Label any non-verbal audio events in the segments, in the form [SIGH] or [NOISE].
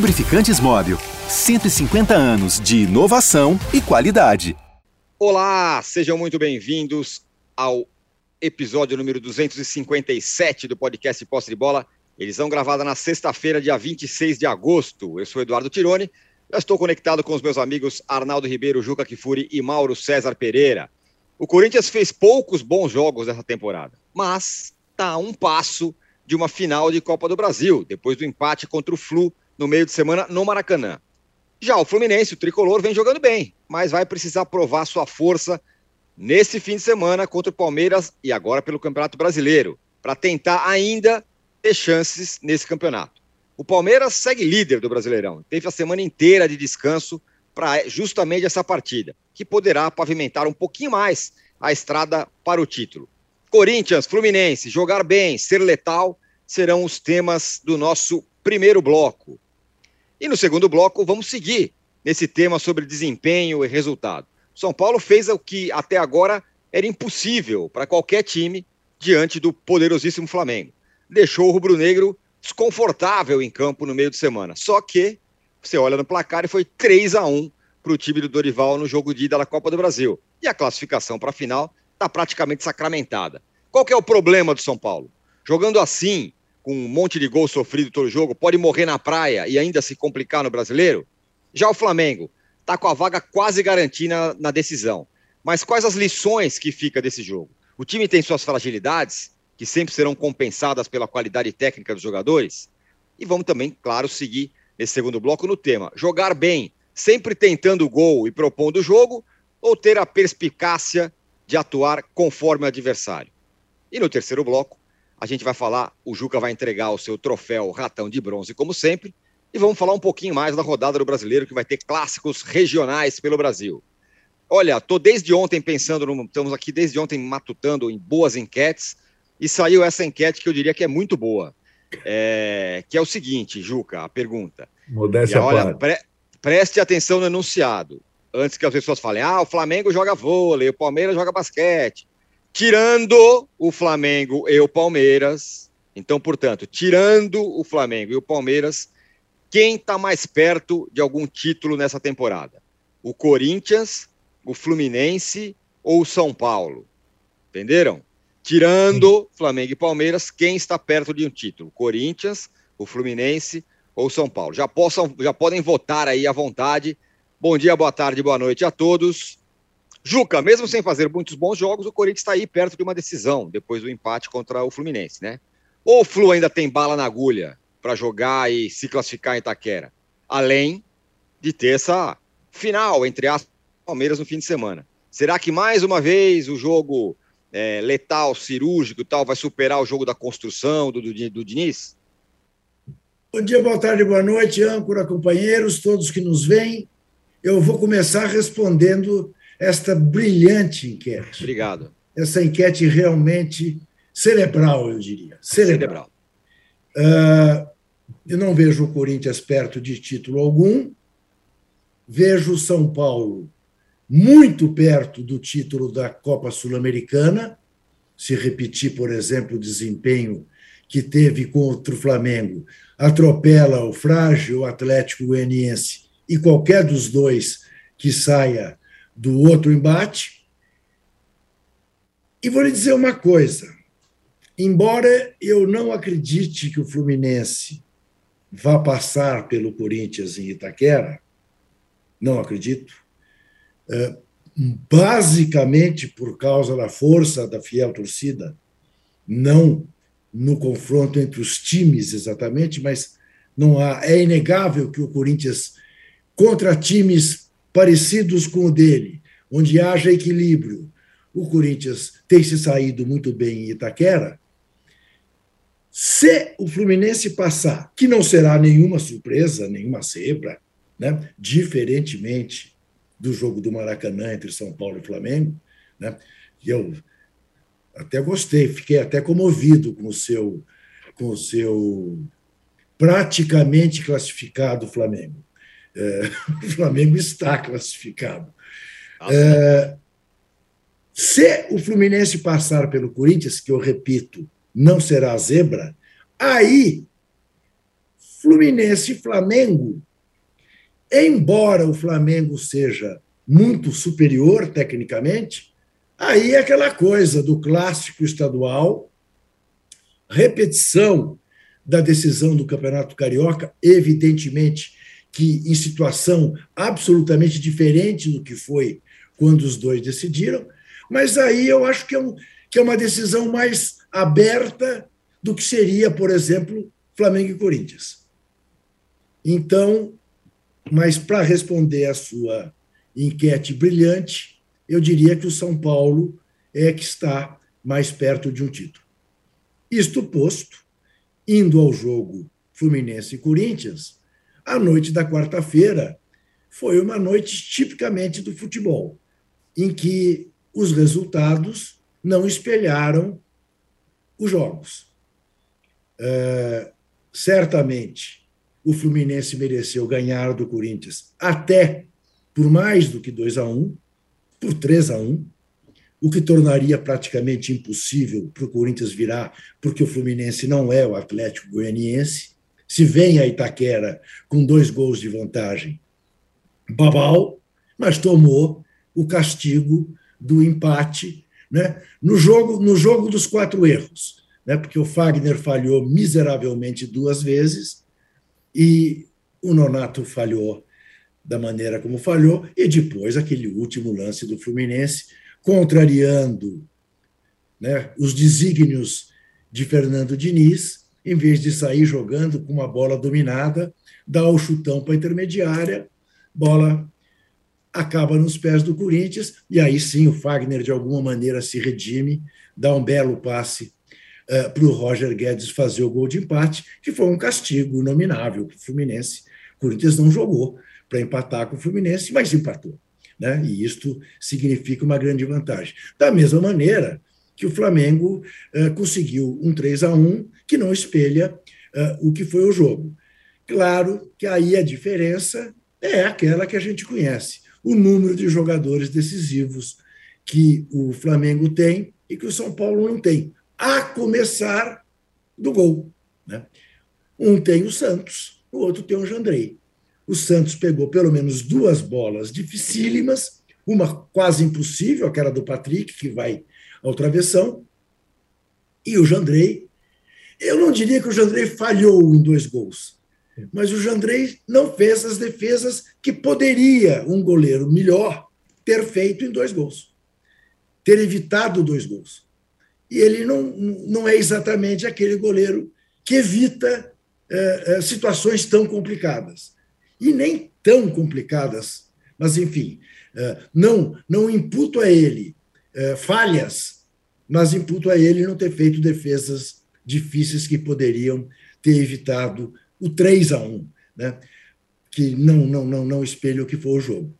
Lubrificantes Móvel. 150 anos de inovação e qualidade. Olá, sejam muito bem-vindos ao episódio número 257 do podcast Posse de Bola. Edição gravada na sexta-feira, dia 26 de agosto. Eu sou Eduardo Tironi. Já estou conectado com os meus amigos Arnaldo Ribeiro, Juca Kifuri e Mauro César Pereira. O Corinthians fez poucos bons jogos nessa temporada, mas está a um passo de uma final de Copa do Brasil, depois do empate contra o Flu no meio de semana no Maracanã. Já o Fluminense, o tricolor, vem jogando bem, mas vai precisar provar sua força nesse fim de semana contra o Palmeiras e agora pelo Campeonato Brasileiro, para tentar ainda ter chances nesse campeonato. O Palmeiras segue líder do Brasileirão, teve a semana inteira de descanso para justamente essa partida, que poderá pavimentar um pouquinho mais a estrada para o título. Corinthians, Fluminense, jogar bem, ser letal serão os temas do nosso primeiro bloco. E no segundo bloco, vamos seguir nesse tema sobre desempenho e resultado. São Paulo fez o que até agora era impossível para qualquer time diante do poderosíssimo Flamengo. Deixou o rubro-negro desconfortável em campo no meio de semana. Só que você olha no placar e foi 3 a 1 para o time do Dorival no jogo de ida da Copa do Brasil. E a classificação para a final está praticamente sacramentada. Qual que é o problema do São Paulo? Jogando assim, com um monte de gol sofrido todo jogo, pode morrer na praia e ainda se complicar no brasileiro? Já o Flamengo está com a vaga quase garantida na decisão. Mas quais as lições que fica desse jogo? O time tem suas fragilidades, que sempre serão compensadas pela qualidade técnica dos jogadores. E vamos também, claro, seguir nesse segundo bloco no tema: jogar bem, sempre tentando o gol e propondo o jogo, ou ter a perspicácia de atuar conforme o adversário. E no terceiro bloco, a gente vai falar, o Juca vai entregar o seu troféu ratão de bronze, como sempre, e vamos falar um pouquinho mais da rodada do brasileiro, que vai ter clássicos regionais pelo Brasil. Olha, tô desde ontem pensando, no, estamos aqui desde ontem matutando em boas enquetes, e saiu essa enquete que eu diria que é muito boa. É, que é o seguinte, Juca, a pergunta. Modéstia e, olha, pre, preste atenção no enunciado. Antes que as pessoas falem, ah, o Flamengo joga vôlei, o Palmeiras joga basquete tirando o Flamengo e o Palmeiras. Então, portanto, tirando o Flamengo e o Palmeiras, quem está mais perto de algum título nessa temporada? O Corinthians, o Fluminense ou o São Paulo? Entenderam? Tirando Flamengo e Palmeiras, quem está perto de um título? Corinthians, o Fluminense ou São Paulo? Já, possam, já podem votar aí à vontade. Bom dia, boa tarde, boa noite a todos. Juca, mesmo sem fazer muitos bons jogos, o Corinthians está aí perto de uma decisão, depois do empate contra o Fluminense, né? Ou o Flu ainda tem bala na agulha para jogar e se classificar em Itaquera? Além de ter essa final, entre as Palmeiras no fim de semana. Será que mais uma vez o jogo é, letal, cirúrgico e tal, vai superar o jogo da construção do, do, do Diniz? Bom dia, boa tarde, boa noite, âncora, companheiros, todos que nos veem. Eu vou começar respondendo esta brilhante enquete. Obrigado. Essa enquete realmente cerebral, eu diria. Cerebral. cerebral. Uh, eu não vejo o Corinthians perto de título algum. Vejo o São Paulo muito perto do título da Copa Sul-Americana. Se repetir, por exemplo, o desempenho que teve contra o Flamengo, atropela o frágil Atlético Goianiense e qualquer dos dois que saia do outro embate. E vou lhe dizer uma coisa: embora eu não acredite que o Fluminense vá passar pelo Corinthians em Itaquera, não acredito, é, basicamente por causa da força da fiel torcida, não no confronto entre os times exatamente, mas não há, é inegável que o Corinthians contra times parecidos com o dele, onde haja equilíbrio. O Corinthians tem se saído muito bem em Itaquera. Se o Fluminense passar, que não será nenhuma surpresa, nenhuma zebra, né? diferentemente do jogo do Maracanã entre São Paulo e Flamengo, né? eu até gostei, fiquei até comovido com o seu, com o seu praticamente classificado Flamengo. É, [LAUGHS] o Flamengo está classificado. É, se o Fluminense passar pelo Corinthians, que eu repito, não será zebra, aí Fluminense e Flamengo, embora o Flamengo seja muito superior tecnicamente, aí é aquela coisa do clássico estadual, repetição da decisão do Campeonato Carioca, evidentemente que em situação absolutamente diferente do que foi quando os dois decidiram, mas aí eu acho que é, um, que é uma decisão mais aberta do que seria, por exemplo, Flamengo e Corinthians. Então, mas para responder a sua enquete brilhante, eu diria que o São Paulo é que está mais perto de um título. Isto posto, indo ao jogo Fluminense e Corinthians, a noite da quarta-feira foi uma noite tipicamente do futebol, em que os resultados não espelharam os jogos. Uh, certamente o Fluminense mereceu ganhar do Corinthians até por mais do que 2 a 1 por 3 a 1 o que tornaria praticamente impossível para o Corinthians virar, porque o Fluminense não é o Atlético Goianiense. Se vem a Itaquera com dois gols de vantagem, babau, mas tomou o castigo do empate né? no, jogo, no jogo dos quatro erros, né? porque o Fagner falhou miseravelmente duas vezes e o Nonato falhou da maneira como falhou, e depois aquele último lance do Fluminense, contrariando né, os desígnios de Fernando Diniz, em vez de sair jogando com uma bola dominada, dá o chutão para a intermediária, bola acaba nos pés do Corinthians, e aí sim o Fagner de alguma maneira se redime, dá um belo passe uh, para o Roger Guedes fazer o gol de empate, que foi um castigo nominável para o Fluminense. O Corinthians não jogou para empatar com o Fluminense, mas empatou né? e isto significa uma grande vantagem. Da mesma maneira que o Flamengo uh, conseguiu um 3 a 1 que não espelha uh, o que foi o jogo. Claro que aí a diferença é aquela que a gente conhece, o número de jogadores decisivos que o Flamengo tem e que o São Paulo não tem, a começar do gol. Né? Um tem o Santos, o outro tem o Jandrei o Santos pegou pelo menos duas bolas dificílimas, uma quase impossível, aquela do Patrick, que vai ao travessão, e o Jandrei. Eu não diria que o Jandrei falhou em dois gols, mas o Jandrei não fez as defesas que poderia um goleiro melhor ter feito em dois gols, ter evitado dois gols. E ele não, não é exatamente aquele goleiro que evita é, situações tão complicadas e nem tão complicadas, mas enfim, é, não, não imputo a ele falhas, mas imputo a ele não ter feito defesas difíceis que poderiam ter evitado o 3 a 1, né? que não, não, não, não espelha o que foi o jogo.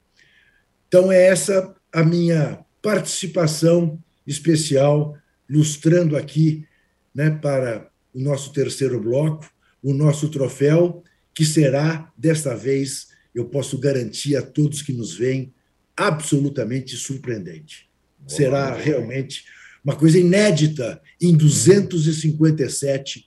Então, é essa a minha participação especial, lustrando aqui né, para o nosso terceiro bloco, o nosso troféu que será, desta vez, eu posso garantir a todos que nos veem, absolutamente surpreendente. Boa, será boa. realmente uma coisa inédita em 257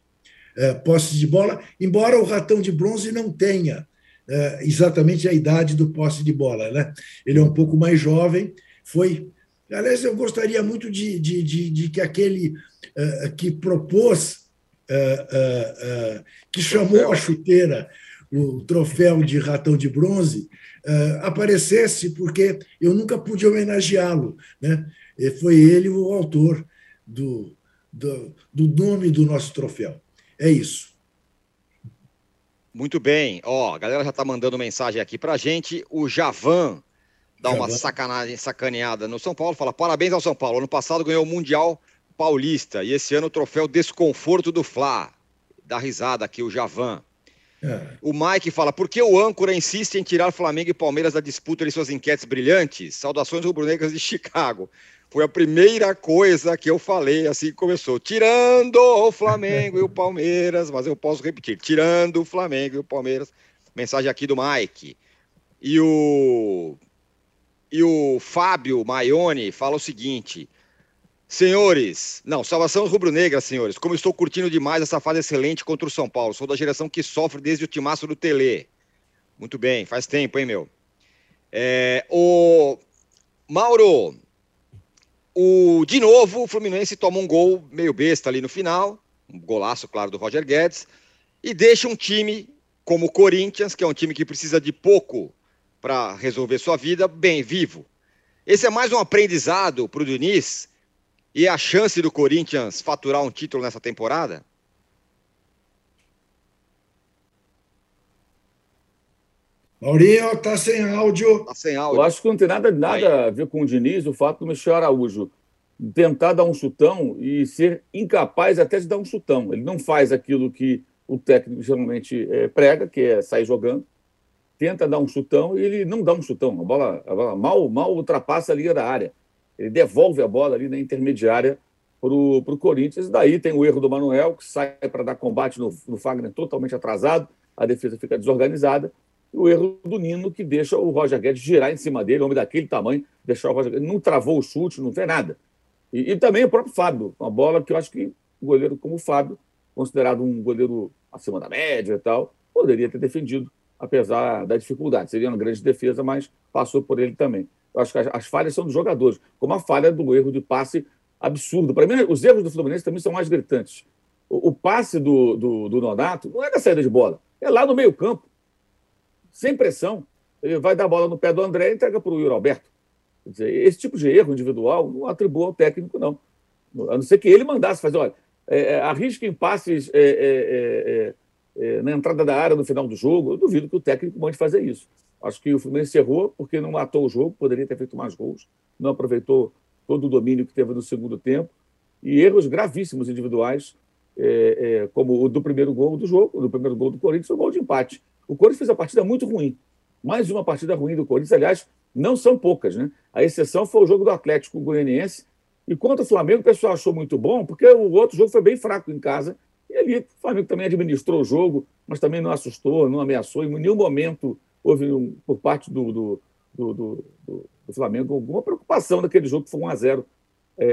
uh, posses de bola, embora o ratão de bronze não tenha uh, exatamente a idade do posse de bola. Né? Ele é um pouco mais jovem, foi. Aliás, eu gostaria muito de, de, de, de que aquele uh, que propôs uh, que chamou a chuteira o troféu de ratão de bronze, aparecesse, porque eu nunca pude homenageá-lo. Né? E foi ele o autor do, do, do nome do nosso troféu. É isso. Muito bem. Ó, a galera já está mandando mensagem aqui para gente. O Javan dá Javan. uma sacanagem, sacaneada no São Paulo. Fala: parabéns ao São Paulo. Ano passado ganhou o Mundial Paulista. E esse ano o troféu Desconforto do Fla. Dá risada aqui o Javan. É. O Mike fala: por que o âncora insiste em tirar Flamengo e Palmeiras da disputa em suas enquetes brilhantes? Saudações rubro-negras de Chicago. Foi a primeira coisa que eu falei assim que começou. Tirando o Flamengo e o Palmeiras, mas eu posso repetir: tirando o Flamengo e o Palmeiras. Mensagem aqui do Mike. E o, e o Fábio Maione fala o seguinte: Senhores, não, salvação rubro-negra, senhores. Como estou curtindo demais essa fase excelente contra o São Paulo. Sou da geração que sofre desde o timaço do Tele. Muito bem, faz tempo, hein, meu? É, o Mauro, o, de novo, o Fluminense toma um gol meio besta ali no final, um golaço, claro, do Roger Guedes, e deixa um time como o Corinthians, que é um time que precisa de pouco para resolver sua vida, bem vivo. Esse é mais um aprendizado para o Diniz e a chance do Corinthians faturar um título nessa temporada? Maurinho, está sem áudio. Tá sem áudio. Eu acho que não tem nada, nada a ver com o Diniz, o fato do Michel Araújo tentar dar um chutão e ser incapaz até de dar um chutão. Ele não faz aquilo que o técnico geralmente é, prega, que é sair jogando. Tenta dar um chutão e ele não dá um chutão. A bola, a bola mal, mal ultrapassa a linha da área. Ele devolve a bola ali na intermediária para o Corinthians. Daí tem o erro do Manuel, que sai para dar combate no, no Fagner totalmente atrasado, a defesa fica desorganizada. O erro do Nino, que deixa o Roger Guedes girar em cima dele, homem daquele tamanho, deixar o Roger Guedes. Não travou o chute, não fez nada. E, e também o próprio Fábio, uma bola que eu acho que o goleiro como o Fábio, considerado um goleiro acima da média e tal, poderia ter defendido, apesar da dificuldade. Seria uma grande defesa, mas passou por ele também. Eu acho que as, as falhas são dos jogadores, como a falha do erro de passe absurdo. Para mim, os erros do Fluminense também são mais gritantes. O, o passe do, do, do, Nonato não é da saída de bola, é lá no meio-campo, sem pressão. Ele vai dar a bola no pé do André e entrega para o Yuri Alberto. Quer dizer, esse tipo de erro individual não atribua ao técnico, não. A não ser que ele mandasse fazer, olha, é, é, arrisquem passes é, é, é, é na entrada da área no final do jogo. Eu duvido que o técnico mande fazer isso. Acho que o Fluminense errou porque não matou o jogo, poderia ter feito mais gols, não aproveitou todo o domínio que teve no segundo tempo. E erros gravíssimos individuais, como o do primeiro gol do jogo, do primeiro gol do Corinthians, o gol de empate. O Corinthians fez a partida muito ruim. Mais uma partida ruim do Corinthians, aliás, não são poucas, né? A exceção foi o jogo do Atlético Goianiense. E contra o Flamengo, o pessoal achou muito bom, porque o outro jogo foi bem fraco em casa. E ali o Flamengo também administrou o jogo, mas também não assustou, não ameaçou, em nenhum momento houve, um, por parte do, do, do, do, do Flamengo, alguma preocupação daquele jogo que foi 1x0 é, é,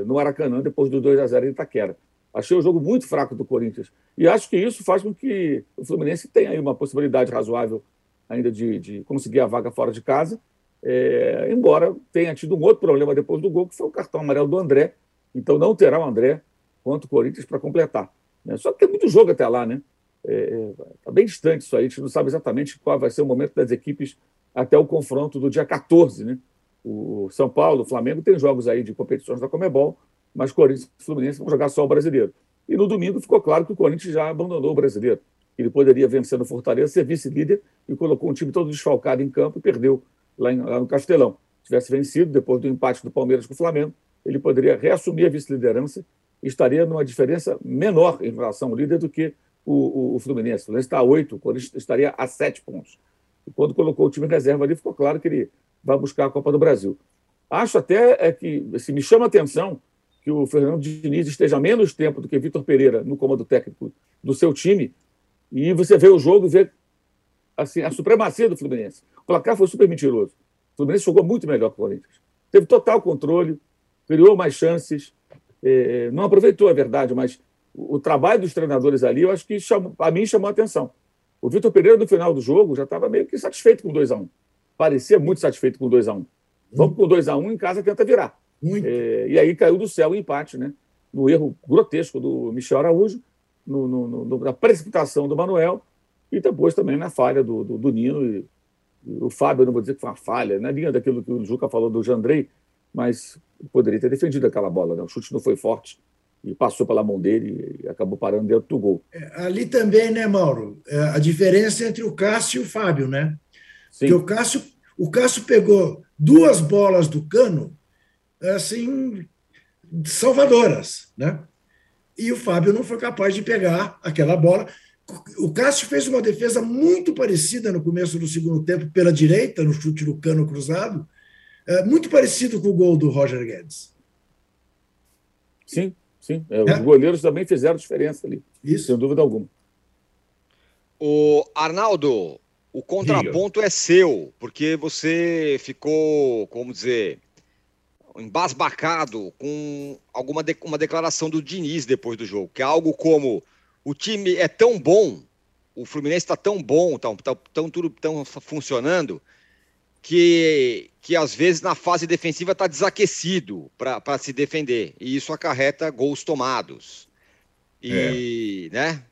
é, no Maracanã, depois do 2x0 em Itaquera. Achei o jogo muito fraco do Corinthians. E acho que isso faz com que o Fluminense tenha aí uma possibilidade razoável ainda de, de conseguir a vaga fora de casa, é, embora tenha tido um outro problema depois do gol, que foi o cartão amarelo do André. Então não terá o André contra o Corinthians para completar. Né? Só que tem muito jogo até lá, né? Está é, é tá bem distante isso aí, a gente não sabe exatamente qual vai ser o momento das equipes até o confronto do dia 14. Né? O São Paulo, o Flamengo tem jogos aí de competições da Comebol, mas Corinthians e Fluminense vão jogar só o brasileiro. E no domingo ficou claro que o Corinthians já abandonou o brasileiro. Ele poderia vencer no Fortaleza, ser vice-líder e colocou um time todo desfalcado em campo e perdeu lá, em, lá no Castelão. Se tivesse vencido, depois do empate do Palmeiras com o Flamengo, ele poderia reassumir a vice-liderança e estaria numa diferença menor em relação ao líder do que o, o, o Fluminense. O Fluminense está a oito, o Corinthians estaria a sete pontos. E quando colocou o time em reserva ali, ficou claro que ele vai buscar a Copa do Brasil. Acho até é que assim, me chama a atenção que o Fernando Diniz esteja menos tempo do que Vitor Pereira no comando técnico do seu time, e você vê o jogo e vê assim, a supremacia do Fluminense. O placar foi super mentiroso. O Fluminense jogou muito melhor que o Corinthians. Teve total controle, criou mais chances, eh, não aproveitou, a é verdade, mas o trabalho dos treinadores ali, eu acho que chamou, a mim chamou a atenção. O Vitor Pereira, no final do jogo, já estava meio que satisfeito com 2x1. Um. Parecia muito satisfeito com 2x1. Um. Vamos com 2x1 um, em casa, tenta virar. É, e aí caiu do céu o empate, né? No erro grotesco do Michel Araújo, no, no, no, na precipitação do Manuel e depois também na falha do, do, do Nino. E, e o Fábio, não vou dizer que foi uma falha, na linha daquilo que o Juca falou do Jandrei, mas poderia ter defendido aquela bola. Né? O chute não foi forte e passou pela mão dele e acabou parando dentro do gol. É, ali também, né, Mauro? É, a diferença entre o Cássio e o Fábio, né? Sim. Porque o Cássio, o Cássio pegou duas bolas do cano, assim, salvadoras, né? E o Fábio não foi capaz de pegar aquela bola. O Cássio fez uma defesa muito parecida no começo do segundo tempo pela direita, no chute do cano cruzado, é, muito parecido com o gol do Roger Guedes. Sim, Sim, é, os é. goleiros também fizeram diferença ali. Isso. Sem dúvida alguma. O Arnaldo, o contraponto Diga. é seu, porque você ficou, como dizer, embasbacado com alguma de, uma declaração do Diniz depois do jogo, que é algo como o time é tão bom, o Fluminense está tão bom, tão, tão, tão tudo tão funcionando, que, que às vezes na fase defensiva está desaquecido para se defender. E isso acarreta gols tomados. E, é. né?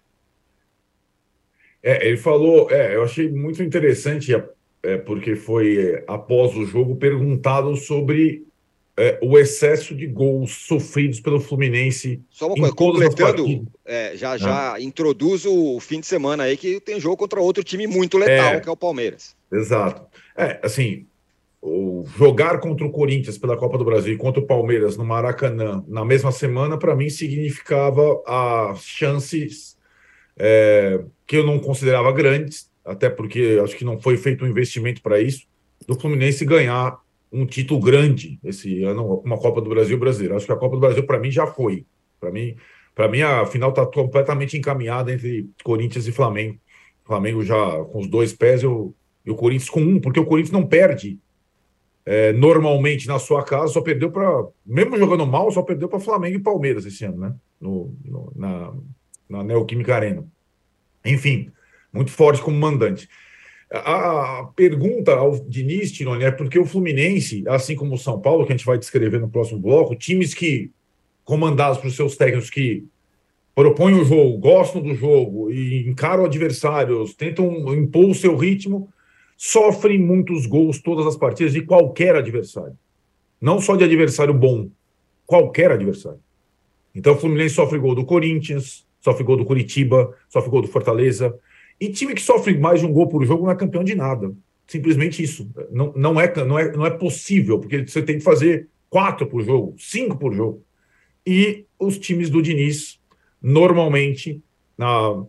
É, ele falou, é, eu achei muito interessante, é, porque foi é, após o jogo perguntado sobre é, o excesso de gols sofridos pelo Fluminense. Só uma coisa, completando, é, já, já ah. introduz o fim de semana aí que tem jogo contra outro time muito letal, é, que é o Palmeiras. Exato. É, assim, o jogar contra o Corinthians pela Copa do Brasil e contra o Palmeiras no Maracanã na mesma semana, para mim, significava as chances é, que eu não considerava grandes, até porque acho que não foi feito um investimento para isso, do Fluminense ganhar um título grande esse ano, uma Copa do Brasil brasileira. Acho que a Copa do Brasil, para mim, já foi. Para mim, para mim, a final está completamente encaminhada entre Corinthians e Flamengo. Flamengo já com os dois pés e o, e o Corinthians com um, porque o Corinthians não perde é, normalmente na sua casa, só perdeu para. Mesmo jogando mal, só perdeu para Flamengo e Palmeiras esse ano, né? No, no, na, na Neoquímica Arena. Enfim, muito forte como mandante. A pergunta ao Diniz, Tironi, é porque o Fluminense, assim como o São Paulo, que a gente vai descrever no próximo bloco, times que, comandados por seus técnicos que propõem o jogo, gostam do jogo e encaram adversários, tentam impor o seu ritmo, sofrem muitos gols todas as partidas de qualquer adversário. Não só de adversário bom, qualquer adversário. Então o Fluminense sofre gol do Corinthians, sofre gol do Curitiba, sofre gol do Fortaleza, e time que sofre mais de um gol por jogo não é campeão de nada. Simplesmente isso. Não, não, é, não, é, não é possível, porque você tem que fazer quatro por jogo, cinco por jogo. E os times do Diniz, normalmente, na,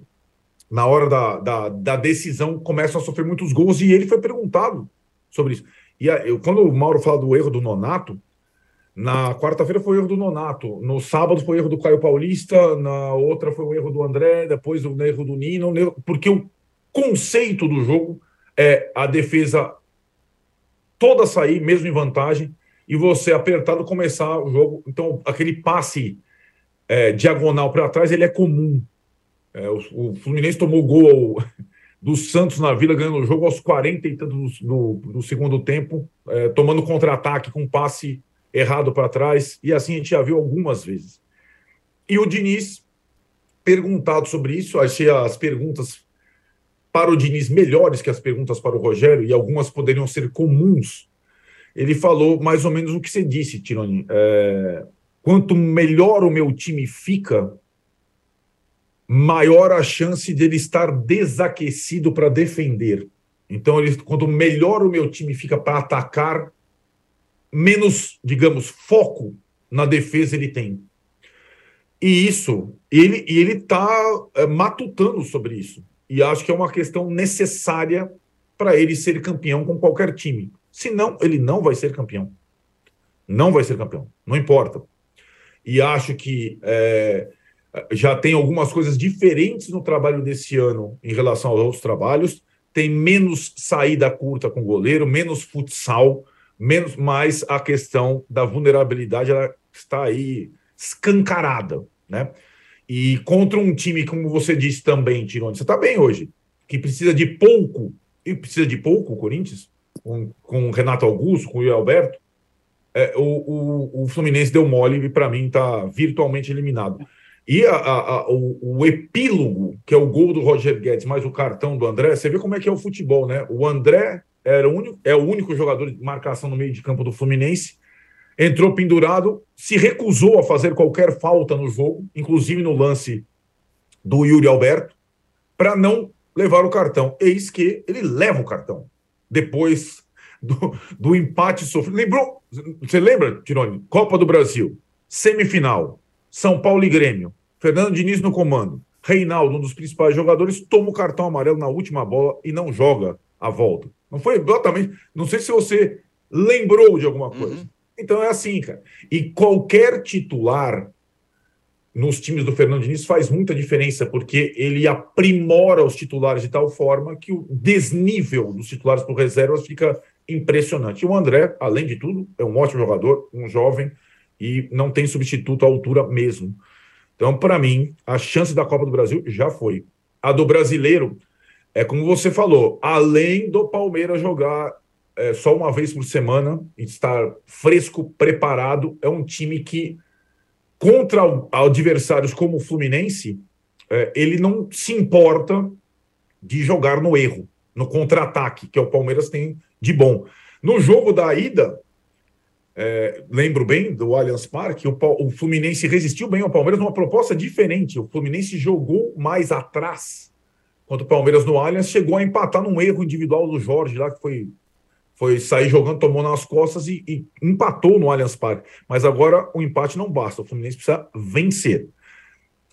na hora da, da, da decisão, começam a sofrer muitos gols. E ele foi perguntado sobre isso. E a, eu, quando o Mauro fala do erro do Nonato, na quarta-feira foi o erro do Nonato, no sábado foi o erro do Caio Paulista, na outra foi o erro do André, depois o erro do Nino, porque o conceito do jogo é a defesa toda sair, mesmo em vantagem, e você apertado começar o jogo. Então, aquele passe é, diagonal para trás, ele é comum. É, o, o, Fluminense tomou gol [LAUGHS] do Santos na Vila, ganhando o jogo aos 40 e tantos do, do, do segundo tempo, é, tomando contra-ataque com passe errado para trás, e assim a gente já viu algumas vezes. E o Diniz, perguntado sobre isso, achei as perguntas para o Diniz melhores que as perguntas para o Rogério, e algumas poderiam ser comuns. Ele falou mais ou menos o que você disse, Tironi. É, quanto melhor o meu time fica, maior a chance dele estar desaquecido para defender. Então, ele, quanto melhor o meu time fica para atacar, menos, digamos, foco na defesa ele tem. E isso, ele ele está é, matutando sobre isso. E acho que é uma questão necessária para ele ser campeão com qualquer time. Senão, ele não vai ser campeão. Não vai ser campeão. Não importa. E acho que é, já tem algumas coisas diferentes no trabalho desse ano em relação aos outros trabalhos. Tem menos saída curta com goleiro, menos futsal, menos mais a questão da vulnerabilidade ela está aí escancarada, né? E contra um time, como você disse também, Tirone, você está bem hoje, que precisa de pouco, e precisa de pouco o Corinthians, com, com o Renato Augusto, com o Alberto, é, o, o, o, Fluminense deu mole e para mim está virtualmente eliminado. E a, a, a, o, o, epílogo, que é o gol do Roger Guedes, mais o cartão do André, você vê como é que é o futebol, né? O André era o único, é o único jogador de marcação no meio de campo do Fluminense. Entrou pendurado, se recusou a fazer qualquer falta no jogo, inclusive no lance do Yuri Alberto, para não levar o cartão. Eis que ele leva o cartão. Depois do, do empate sofrido. Lembrou? Você lembra, Tironi? Copa do Brasil, semifinal, São Paulo e Grêmio, Fernando Diniz no comando. Reinaldo, um dos principais jogadores, toma o cartão amarelo na última bola e não joga a volta. Não foi exatamente. Não sei se você lembrou de alguma coisa. Uhum. Então é assim, cara. E qualquer titular nos times do Fernando Diniz faz muita diferença, porque ele aprimora os titulares de tal forma que o desnível dos titulares por reservas fica impressionante. E o André, além de tudo, é um ótimo jogador, um jovem, e não tem substituto à altura mesmo. Então, para mim, a chance da Copa do Brasil já foi. A do brasileiro, é como você falou, além do Palmeiras jogar é, só uma vez por semana, estar fresco, preparado, é um time que, contra adversários como o Fluminense, é, ele não se importa de jogar no erro, no contra-ataque, que é o Palmeiras tem de bom. No jogo da ida, é, lembro bem do Allianz Parque, o, o, Fluminense resistiu bem ao Palmeiras numa proposta diferente. O Fluminense jogou mais atrás, enquanto o Palmeiras no Allianz chegou a empatar num erro individual do Jorge lá, que foi, foi sair jogando, tomou nas costas e, e empatou no Allianz Parque. Mas agora o empate não basta, o Fluminense precisa vencer.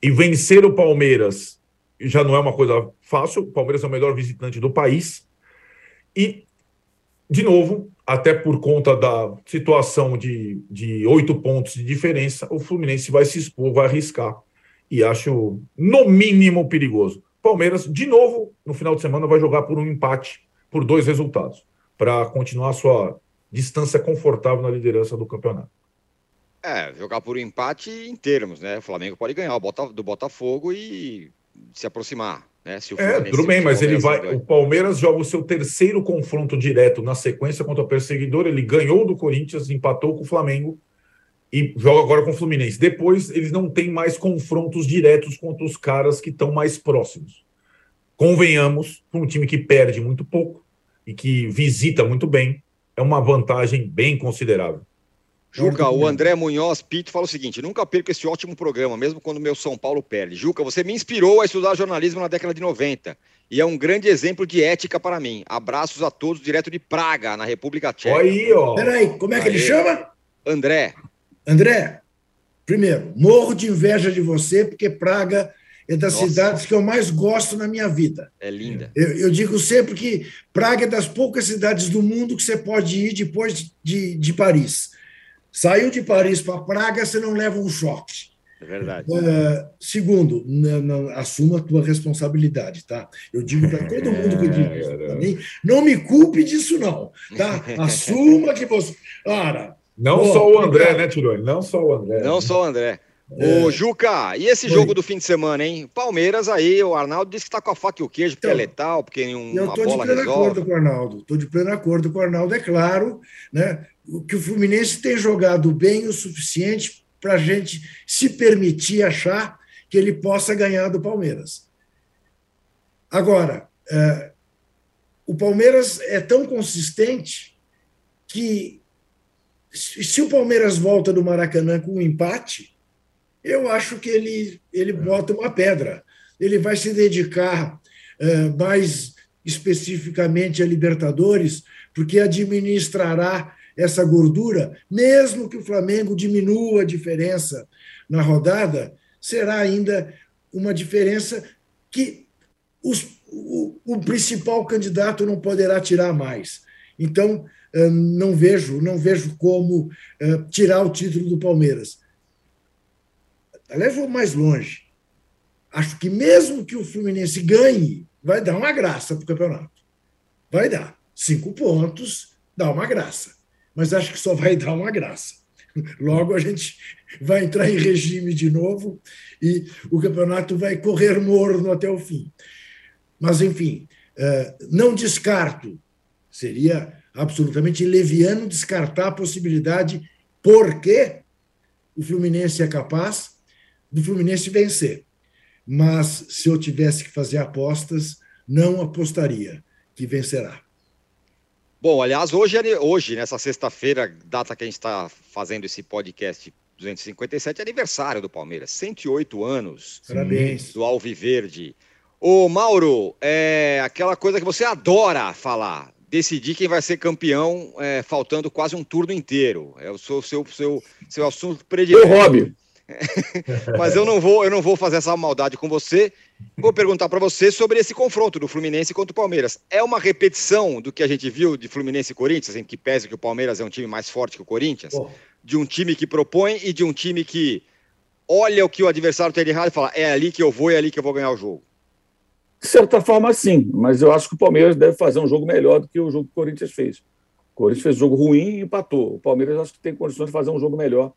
E vencer o Palmeiras já não é uma coisa fácil, o Palmeiras é o melhor visitante do país. E, de novo, até por conta da situação de, de oito pontos de diferença, o Fluminense vai se expor, vai arriscar. E acho, no mínimo, perigoso. Palmeiras, de novo, no final de semana, vai jogar por um empate, por dois resultados, para continuar a sua distância confortável na liderança do campeonato. É, jogar por um empate em termos, né? O Flamengo pode ganhar do Botafogo e se aproximar. Né? Se o é, tudo bem, mas ele vai. O Palmeiras joga o seu terceiro confronto direto na sequência contra o perseguidor. Ele ganhou do Corinthians, empatou com o Flamengo e joga agora com o Fluminense. Depois, eles não têm mais confrontos diretos contra os caras que estão mais próximos. Convenhamos, para um time que perde muito pouco e que visita muito bem, é uma vantagem bem considerável. Juca, o André Munhoz Pinto fala o seguinte: nunca perco esse ótimo programa, mesmo quando o meu São Paulo perde. Juca, você me inspirou a estudar jornalismo na década de 90 e é um grande exemplo de ética para mim. Abraços a todos direto de Praga, na República Tcheca. Aí, ó. Peraí, como é que Aê. ele chama? André. André, primeiro, morro de inveja de você, porque Praga é das Nossa. cidades que eu mais gosto na minha vida. É linda. Eu, eu, digo sempre que Praga é das poucas cidades do mundo que você pode ir depois de, de, Paris. Saiu de Paris para Praga, você não leva um choque. É verdade. Uh, segundo, não, não, assuma a tua responsabilidade, tá? Eu digo para todo mundo que [LAUGHS] diz isso para mim, não me culpe disso, não, tá? [LAUGHS] Assuma que você. Ora. Não pô, só o André, né, Tironi? Não só o André. Não só o André. É. Ô, Juca, e esse Oi. jogo do fim de semana, hein? Palmeiras aí, o Arnaldo disse que tá com a faca e o queijo, porque é então, é letal, porque um, eu tô de pleno acordo com o Arnaldo. Estou de pleno acordo com o Arnaldo, é claro, né? Que o Fluminense tem jogado bem o suficiente para a gente se permitir achar que ele possa ganhar do Palmeiras. Agora, é, o Palmeiras é tão consistente que se o Palmeiras volta do Maracanã com um empate, eu acho que ele, ele bota uma pedra. Ele vai se dedicar uh, mais especificamente a Libertadores, porque administrará essa gordura, mesmo que o Flamengo diminua a diferença na rodada, será ainda uma diferença que os, o, o principal candidato não poderá tirar mais. Então, não vejo, não vejo como tirar o título do Palmeiras. Aliás, vou mais longe. Acho que mesmo que o Fluminense ganhe, vai dar uma graça para o campeonato. Vai dar. Cinco pontos, dá uma graça. Mas acho que só vai dar uma graça. Logo a gente vai entrar em regime de novo e o campeonato vai correr morno até o fim. Mas, enfim, eh, não descarto, seria absolutamente leviano descartar a possibilidade, porque o Fluminense é capaz do Fluminense vencer. Mas se eu tivesse que fazer apostas, não apostaria que vencerá. Bom, aliás, hoje, é hoje nessa sexta-feira, data que a gente está fazendo esse podcast 257, é aniversário do Palmeiras. 108 anos Parabéns. do Alviverde. Ô, Mauro, é aquela coisa que você adora falar. Decidir quem vai ser campeão é, faltando quase um turno inteiro. É o seu, seu, seu, seu assunto predileto. Meu hobby. [LAUGHS] Mas eu não vou, eu não vou fazer essa maldade com você. Vou perguntar para você sobre esse confronto do Fluminense contra o Palmeiras. É uma repetição do que a gente viu de Fluminense e Corinthians, em que pese que o Palmeiras é um time mais forte que o Corinthians, oh. de um time que propõe e de um time que olha o que o adversário tem de errado e fala: é ali que eu vou, é ali que eu vou ganhar o jogo. De certa forma, sim, mas eu acho que o Palmeiras deve fazer um jogo melhor do que o jogo que o Corinthians fez. Corinthians fez um jogo ruim e empatou. O Palmeiras acho que tem condições de fazer um jogo melhor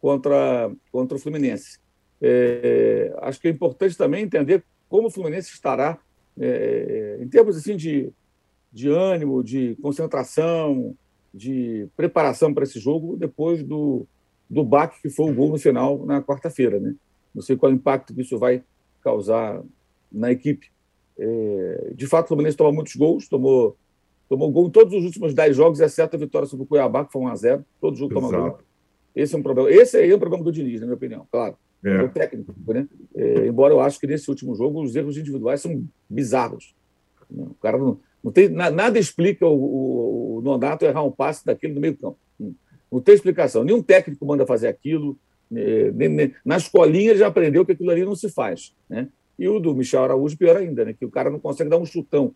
contra, contra o Fluminense. É, acho que é importante também entender como o Fluminense estará é, em termos assim de, de ânimo, de concentração, de preparação para esse jogo depois do, do baque que foi o gol no final na quarta-feira. Né? Não sei qual impacto que isso vai causar na equipe. É, de fato, o Fluminense tomou muitos gols, tomou, tomou gol em todos os últimos 10 jogos, exceto a vitória sobre o Cuiabá, que foi 1x0. Todo jogo toma gol. Esse é um problema. Esse é um problema do Diniz, na minha opinião, claro. É. é o técnico, né? É, embora eu acho que nesse último jogo os erros individuais são bizarros. O cara não, não tem nada explica o, o, o Nonato errar um passe daquele no meio campo. Não, tem explicação. Nenhum técnico manda fazer aquilo. É, nem, nem, na escolinha ele já aprendeu que aquilo ali não se faz, né? E o do Michel Araújo, pior ainda, né? Que o cara não consegue dar um chutão.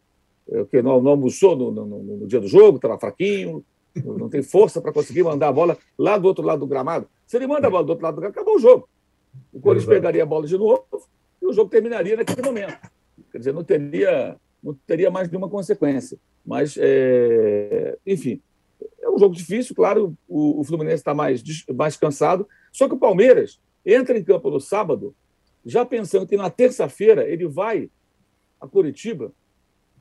É, que não, não almoçou no, no, no, no dia do jogo, estava fraquinho, não tem força para conseguir mandar a bola lá do outro lado do gramado. Se ele manda a bola do outro lado do gramado, acabou o jogo. O Corinthians Exato. pegaria a bola de novo e o jogo terminaria naquele momento. Quer dizer, não teria, não teria mais nenhuma consequência. Mas, é, enfim, é um jogo difícil, claro, o, o Fluminense está mais, mais cansado. Só que o Palmeiras entra em campo no sábado, já pensando que na terça-feira ele vai a Curitiba,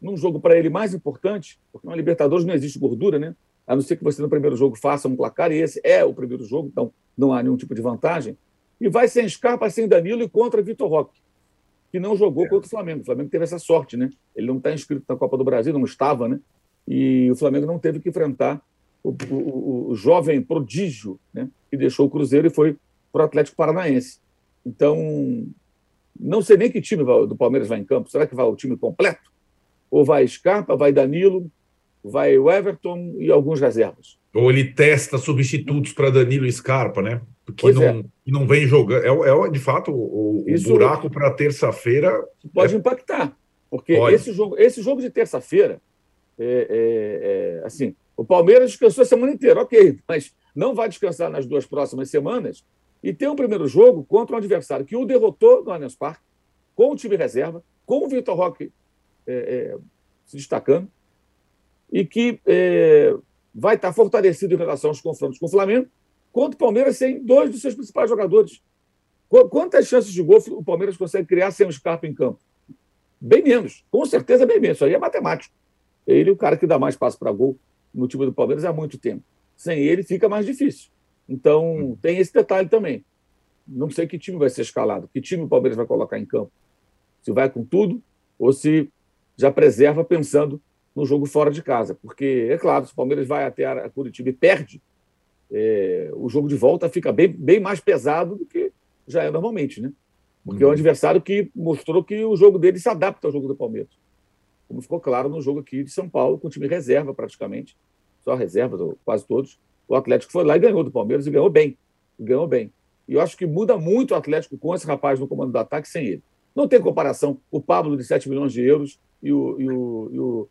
num jogo para ele mais importante, porque na Libertadores não existe gordura, né? A não ser que você no primeiro jogo faça um placar, e esse é o primeiro jogo, então não há nenhum tipo de vantagem e vai sem Scarpa, sem Danilo e contra Vitor Roque, que não jogou é. contra o Flamengo. O Flamengo teve essa sorte, né? Ele não está inscrito na Copa do Brasil, não estava, né? E o Flamengo não teve que enfrentar o, o, o jovem prodígio, né? Que deixou o Cruzeiro e foi para o Atlético Paranaense. Então, não sei nem que time do Palmeiras vai em campo. Será que vai o time completo? Ou vai Scarpa, vai Danilo, vai o Everton e alguns reservas? Ou ele testa substitutos para Danilo e Scarpa, né? que não, é. não vem jogando. É, é de fato o, o buraco para terça-feira. Pode é... impactar, porque pode. Esse, jogo, esse jogo de terça-feira, é, é, é, assim, o Palmeiras descansou a semana inteira, ok, mas não vai descansar nas duas próximas semanas e tem um primeiro jogo contra um adversário que o derrotou no Allianz Parque, com o time reserva, com o Vitor Roque é, se destacando, e que vai estar fortalecido em relação aos confrontos com o Flamengo contra o Palmeiras sem dois dos seus principais jogadores. Quantas chances de gol o Palmeiras consegue criar sem o Scarpa em campo? Bem menos, com certeza bem menos. Isso aí é matemático. Ele é o cara que dá mais passo para gol no time do Palmeiras há muito tempo. Sem ele fica mais difícil. Então tem esse detalhe também. Não sei que time vai ser escalado, que time o Palmeiras vai colocar em campo. Se vai com tudo ou se já preserva pensando no jogo fora de casa. Porque, é claro, se o Palmeiras vai até a Curitiba e perde, é, o jogo de volta fica bem, bem mais pesado do que já é normalmente, né? Porque uhum. é um adversário que mostrou que o jogo dele se adapta ao jogo do Palmeiras. Como ficou claro no jogo aqui de São Paulo, com o time reserva praticamente, só reservas, quase todos. O Atlético foi lá e ganhou do Palmeiras e ganhou bem. Ganhou bem. E eu acho que muda muito o Atlético com esse rapaz no comando do ataque sem ele. Não tem comparação. O Pablo de 7 milhões de euros e o, e o, e o,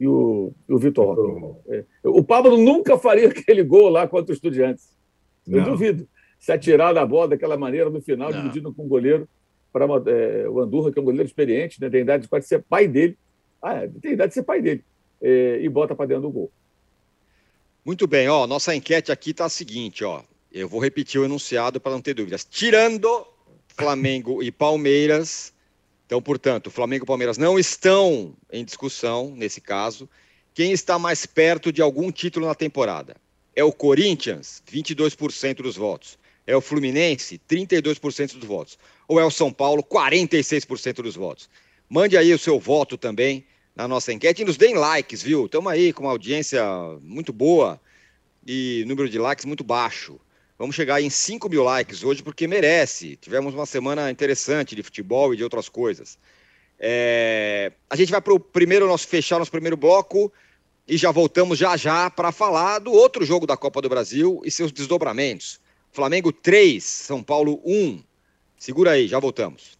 e o, e o Vitor Roque. É. O Pablo nunca faria [LAUGHS] aquele gol lá contra o Estudiantes. Eu Não. duvido. Se atirar da bola daquela maneira no final, Não. dividindo com o goleiro, para é, o Andurra, que é um goleiro experiente, né, tem idade de quase ser pai dele. Ah, tem idade de ser pai dele. É, e bota para dentro do gol. Muito bem, ó. Nossa enquete aqui está a seguinte, ó. Eu vou repetir o enunciado para não ter dúvidas. Tirando Flamengo e Palmeiras, então, portanto, Flamengo e Palmeiras não estão em discussão nesse caso. Quem está mais perto de algum título na temporada? É o Corinthians, 22% dos votos. É o Fluminense, 32% dos votos. Ou é o São Paulo, 46% dos votos. Mande aí o seu voto também na nossa enquete e nos deem likes, viu? Estamos aí com uma audiência muito boa e número de likes muito baixo. Vamos chegar em 5 mil likes hoje, porque merece. Tivemos uma semana interessante de futebol e de outras coisas. É... A gente vai para o primeiro, nosso fechar nosso primeiro bloco e já voltamos já já para falar do outro jogo da Copa do Brasil e seus desdobramentos. Flamengo 3, São Paulo 1. Segura aí, já voltamos.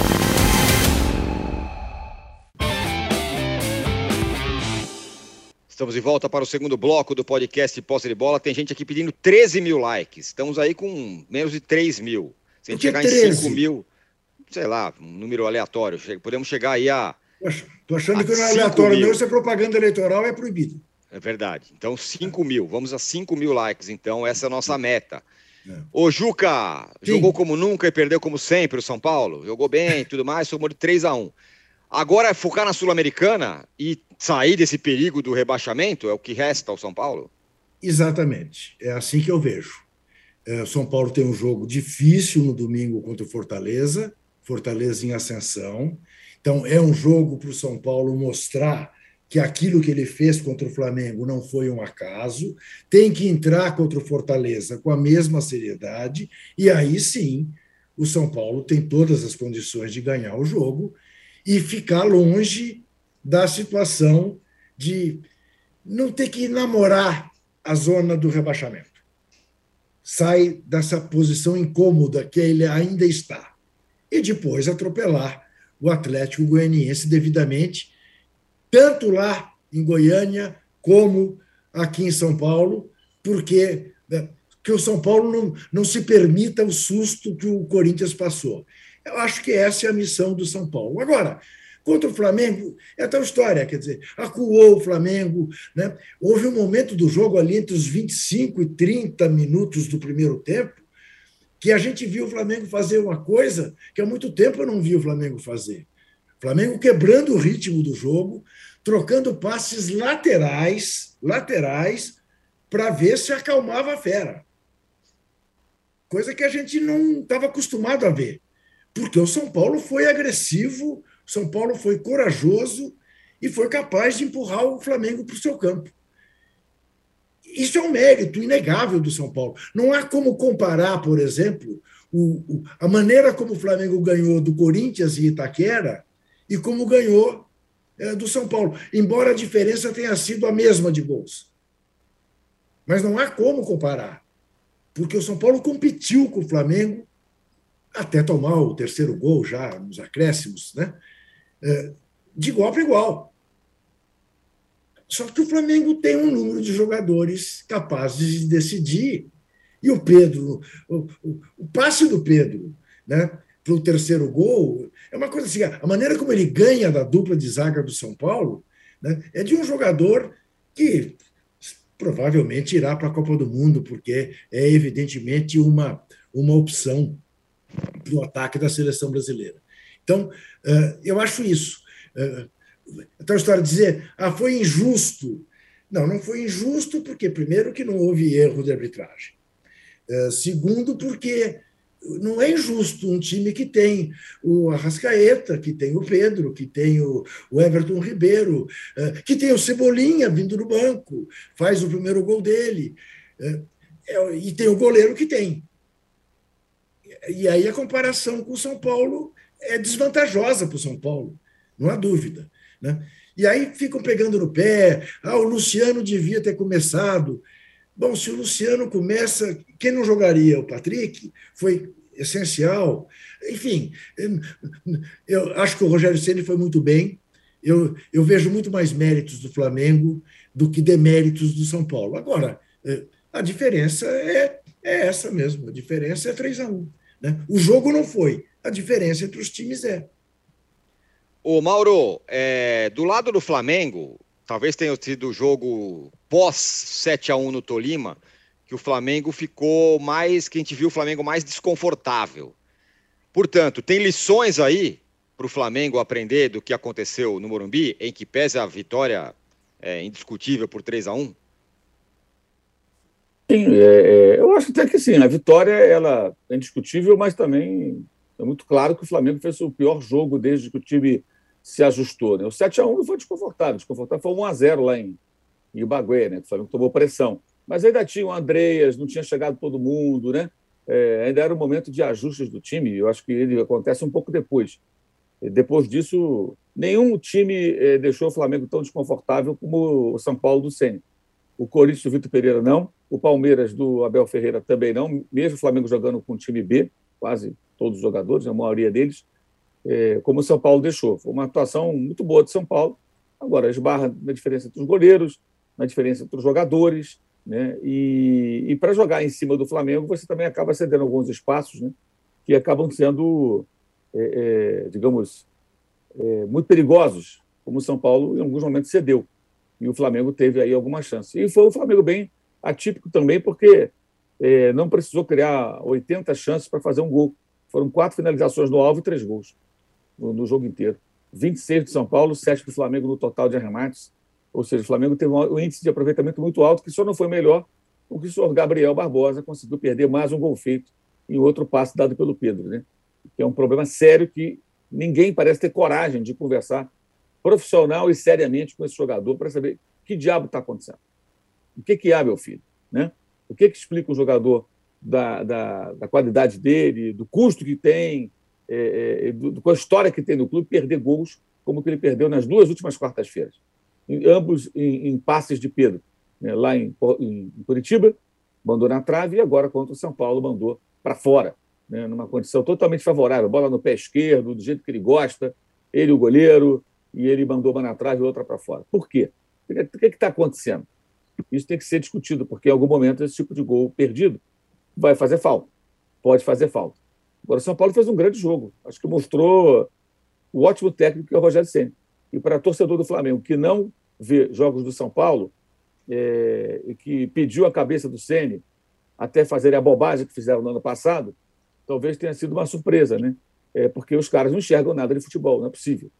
Estamos de volta para o segundo bloco do podcast Posse de Bola. Tem gente aqui pedindo 13 mil likes. Estamos aí com menos de 3 mil. Se a gente chegar 13? em 5 mil, sei lá, um número aleatório, podemos chegar aí a. Estou achando que não é aleatório, mil. não. Isso é propaganda eleitoral, é proibido. É verdade. Então, 5 mil. Vamos a 5 mil likes. Então, essa é a nossa meta. É. Ô, Juca, Sim. jogou como nunca e perdeu como sempre o São Paulo. Jogou bem e tudo mais, somou de 3 a 1 Agora é focar na Sul-Americana e sair desse perigo do rebaixamento? É o que resta ao São Paulo? Exatamente. É assim que eu vejo. É, São Paulo tem um jogo difícil no domingo contra o Fortaleza, Fortaleza em ascensão. Então, é um jogo para o São Paulo mostrar que aquilo que ele fez contra o Flamengo não foi um acaso, tem que entrar contra o Fortaleza com a mesma seriedade, e aí sim o São Paulo tem todas as condições de ganhar o jogo e ficar longe da situação de não ter que namorar a zona do rebaixamento. Sai dessa posição incômoda que ele ainda está. E depois atropelar o Atlético Goianiense devidamente tanto lá em Goiânia como aqui em São Paulo, porque né, que o São Paulo não, não se permita o susto que o Corinthians passou. Eu acho que essa é a missão do São Paulo. Agora, contra o Flamengo, é tal história, quer dizer, acuou o Flamengo. Né? Houve um momento do jogo ali entre os 25 e 30 minutos do primeiro tempo que a gente viu o Flamengo fazer uma coisa que há muito tempo eu não vi o Flamengo fazer. Flamengo quebrando o ritmo do jogo, trocando passes laterais, laterais, para ver se acalmava a fera. Coisa que a gente não estava acostumado a ver. Porque o São Paulo foi agressivo, o São Paulo foi corajoso e foi capaz de empurrar o Flamengo para o seu campo. Isso é um mérito inegável do São Paulo. Não há como comparar, por exemplo, o, o, a maneira como o Flamengo ganhou do Corinthians e Itaquera e como ganhou é, do São Paulo, embora a diferença tenha sido a mesma de gols. Mas não há como comparar, porque o São Paulo competiu com o Flamengo até tomar o terceiro gol já nos acréscimos, né? É, de igual para igual. Só que o Flamengo tem um número de jogadores capazes de decidir. E o Pedro, o, o, o passe do Pedro, né? para o terceiro gol, é uma coisa assim, a maneira como ele ganha da dupla de zaga do São Paulo né, é de um jogador que provavelmente irá para a Copa do Mundo, porque é evidentemente uma, uma opção para o ataque da seleção brasileira. Então, eu acho isso. Então, a história de dizer, ah, foi injusto. Não, não foi injusto, porque, primeiro, que não houve erro de arbitragem. Segundo, porque não é injusto um time que tem o Arrascaeta, que tem o Pedro, que tem o, Everton Ribeiro, eh, que tem o Cebolinha vindo do banco, faz o primeiro gol dele, eh, é, e tem o goleiro que tem. E aí a comparação com o São Paulo é desvantajosa para o São Paulo, não há dúvida. Né? E aí ficam pegando no pé, ah, o Luciano devia ter começado. Bom, se o Luciano começa, quem não jogaria? O Patrick foi essencial. Enfim, eu acho que o Rogério Ceni foi muito bem. Eu, eu vejo muito mais méritos do Flamengo do que deméritos do São Paulo. Agora, eh, a diferença é, é essa mesmo. A diferença é 3 a 1 né? O jogo não foi. A diferença entre os times é. Ô, Mauro, é, do lado do Flamengo, talvez tenha sido o jogo pós 7 a 1 no Tolima, que o Flamengo ficou mais, que a gente viu o Flamengo mais desconfortável. Portanto, tem lições aí para o Flamengo aprender do que aconteceu no Morumbi, em que pesa a vitória é, indiscutível por 3 a 1 Sim, é, é, eu acho até que sim. A vitória ela é indiscutível, mas também é muito claro que o Flamengo fez o pior jogo desde que o time se ajustou. Né? O 7x1 não foi desconfortável, desconfortável foi 1x0 lá em, Ibagué, né? O Flamengo tomou pressão. Mas ainda tinha o Andreas, não tinha chegado todo mundo, né? É, ainda era um momento de ajustes do time. Eu acho que ele acontece um pouco depois. Depois disso, nenhum time eh, deixou o Flamengo tão desconfortável como o São Paulo do Ceni. O Corinthians do Vitor Pereira não, o Palmeiras do Abel Ferreira também não, mesmo o Flamengo jogando com o time B, quase todos os jogadores, a maioria deles, é, como o São Paulo deixou. Foi uma atuação muito boa de São Paulo. Agora, esbarra na diferença entre os goleiros, na diferença entre os jogadores, né? E, e para jogar em cima do Flamengo, você também acaba cedendo alguns espaços, né? Que acabam sendo, é, é, digamos, é, muito perigosos, como o São Paulo em alguns momentos cedeu. E o Flamengo teve aí alguma chance. E foi um Flamengo bem atípico também, porque é, não precisou criar 80 chances para fazer um gol. Foram quatro finalizações no alvo e três gols no, no jogo inteiro. 26 de São Paulo, 7 do Flamengo no total de arremates. Ou seja, o Flamengo teve um índice de aproveitamento muito alto, que só não foi melhor porque o senhor Gabriel Barbosa conseguiu perder mais um gol feito e outro passe dado pelo Pedro, né? que é um problema sério que ninguém parece ter coragem de conversar profissional e seriamente com esse jogador para saber que diabo está acontecendo. O que, que há, meu filho? Né? O que, que explica o jogador da, da, da qualidade dele, do custo que tem, é, é, do, com a história que tem no clube, perder gols como que ele perdeu nas duas últimas quartas-feiras. Ambos em, em, passes de Pedro, né, lá em, em, Curitiba, mandou na trave, e agora contra o São Paulo mandou para fora, né, numa condição totalmente favorável. Bola no pé esquerdo, do jeito que ele gosta, ele o goleiro, e ele mandou uma na trave e outra para fora. Por quê? O que está acontecendo? Isso tem que ser discutido, porque em algum momento esse tipo de gol perdido vai fazer falta. Pode fazer falta. Agora, o São Paulo fez um grande jogo. Acho que mostrou o ótimo técnico que é o Rogério Senna. E para torcedor do Flamengo que não vê jogos do São Paulo é, e que pediu a cabeça do Ceni até fazerem a bobagem que fizeram no ano passado, talvez tenha sido uma surpresa, né? É, porque os caras não enxergam nada de futebol, não é possível.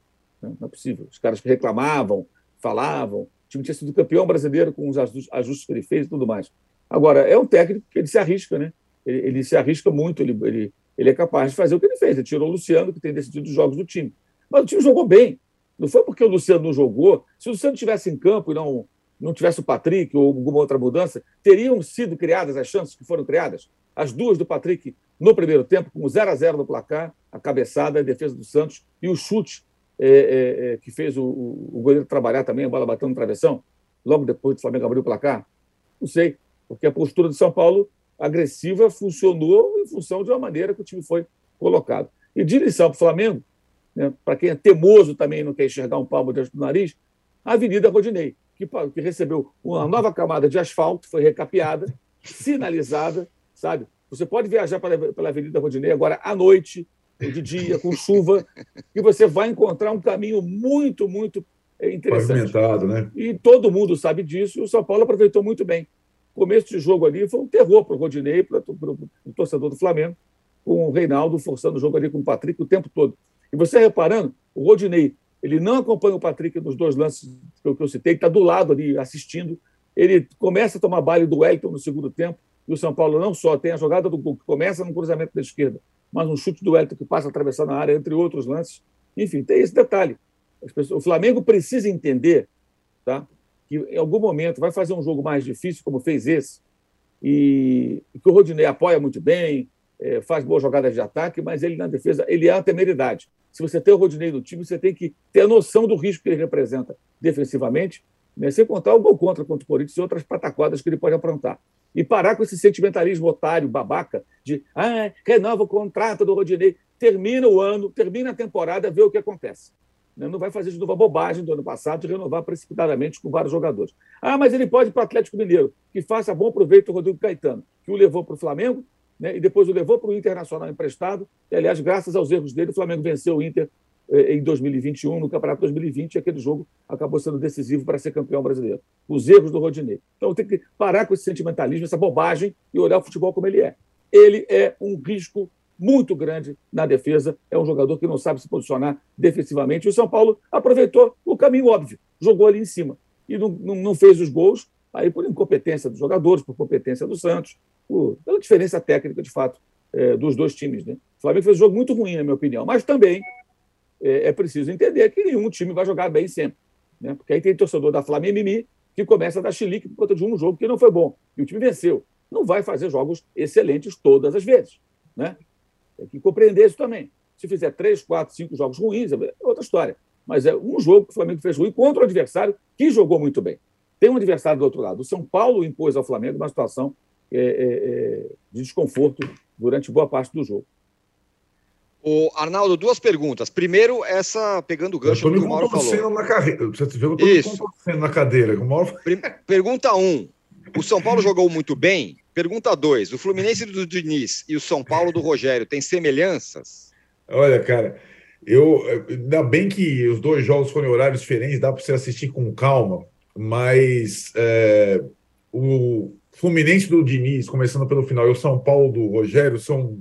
Não é possível. Os caras reclamavam, falavam, o time tinha sido campeão brasileiro com os ajustes que ele fez e tudo mais. Agora, é um técnico que ele se arrisca, né? Ele, ele se arrisca muito, ele, ele, ele é capaz de fazer o que ele fez. Ele tirou o Luciano, que tem decidido os jogos do time. Mas o time jogou bem. Não foi porque o Luciano não jogou. Se o Luciano tivesse em campo e não, não tivesse o Patrick ou alguma outra mudança, teriam sido criadas as chances que foram criadas. As duas do Patrick no primeiro tempo, com 0 a 0 no placar, a cabeçada, a defesa do Santos e o chute é, é, é, que fez o, o, goleiro trabalhar também, a bola batendo no travessão, logo depois do Flamengo abrir o placar. Não sei, porque a postura do São Paulo agressiva funcionou em função de uma maneira que o time foi colocado. E de lição para o Flamengo, né, para quem é temoso também não quer enxergar um palmo diante do nariz, a Avenida Rodinei, que, que recebeu uma nova camada de asfalto, foi recapeada, sinalizada, sabe? Você pode viajar pela, pela Avenida Rodinei agora à noite, de dia, com chuva, e você vai encontrar um caminho muito, muito é, interessante. Pavimentado, né? E todo mundo sabe disso, e o São Paulo aproveitou muito bem começo de jogo ali foi um terror para o Rodinei, para o torcedor do Flamengo, com o Reinaldo forçando o jogo ali com o Patrick o tempo todo. E você reparando, o Rodinei, ele não acompanha o Patrick nos dois lances que eu, que eu citei, está do lado ali assistindo. Ele começa a tomar baile do Wellington no segundo tempo, e o São Paulo não só tem a jogada do gol, que começa no cruzamento da esquerda, mas um chute do Wellington que passa atravessando a área, entre outros lances. Enfim, tem esse detalhe. Pessoas, o Flamengo precisa entender tá, que em algum momento vai fazer um jogo mais difícil, como fez esse, e, e que o Rodinei apoia muito bem, é, faz boas jogadas de ataque, mas ele na defesa, ele é a temeridade. Se você tem o Rodinei no time, você tem que ter a noção do risco que ele representa defensivamente, né, sem contar o gol contra contra o Corinthians e outras pataquadas que ele pode aprontar. E parar com esse sentimentalismo otário, babaca, de ah, renova o contrato do Rodinei. Termina o ano, termina a temporada, vê o que acontece. Né? Não vai fazer de novo a bobagem do ano passado de renovar precipitadamente com vários jogadores. Ah, mas ele pode ir para o Atlético Mineiro, que faça bom proveito o Rodrigo Caetano, que o levou para o Flamengo né? e depois o levou para o Internacional emprestado. E, aliás, graças aos erros dele, o Flamengo venceu o Inter em 2021, no Campeonato 2020, e aquele jogo acabou sendo decisivo para ser campeão brasileiro. Os erros do Rodinei. Então tem que parar com esse sentimentalismo, essa bobagem e olhar o futebol como ele é. Ele é um risco muito grande na defesa. É um jogador que não sabe se posicionar defensivamente. E o São Paulo aproveitou o caminho óbvio, jogou ali em cima. E não, não, não fez os gols, aí por incompetência dos jogadores, por competência do Santos, por, pela diferença técnica, de fato, é, dos dois times. Né? O Flamengo fez um jogo muito ruim, na minha opinião. Mas também é, é preciso entender que nenhum time vai jogar bem sempre. Né? Porque aí tem torcedor da Flamengo que começa a dar chilique por conta de um jogo que não foi bom. E o time venceu. Não vai fazer jogos excelentes todas as vezes. Né? Tem que compreender isso também. Se fizer três, quatro, cinco jogos ruins, é outra história. Mas é um jogo que o Flamengo fez ruim contra o adversário que jogou muito bem. Tem um adversário do outro lado. O São Paulo impôs ao Flamengo uma situação é, é, é de desconforto durante boa parte do jogo. O Arnaldo, duas perguntas. Primeiro, essa pegando o gancho do que o Mauro falou. Na carreira. Você viu que eu estou me na cadeira. O Mauro... Pergunta um. O São Paulo jogou muito bem? Pergunta dois. O Fluminense do Diniz e o São Paulo do Rogério têm semelhanças? Olha, cara, eu ainda bem que os dois jogos foram em horários diferentes, dá para você assistir com calma, mas é, o Fluminense do Diniz, começando pelo final, e o São Paulo do Rogério são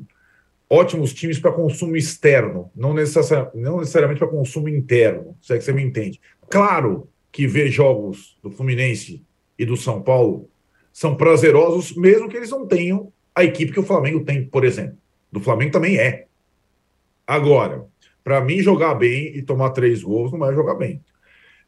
ótimos times para consumo externo, não, necessari não necessariamente para consumo interno, se é que você me entende. Claro que ver jogos do Fluminense e do São Paulo são prazerosos, mesmo que eles não tenham a equipe que o Flamengo tem, por exemplo. Do Flamengo também é. Agora, para mim, jogar bem e tomar três gols não é jogar bem.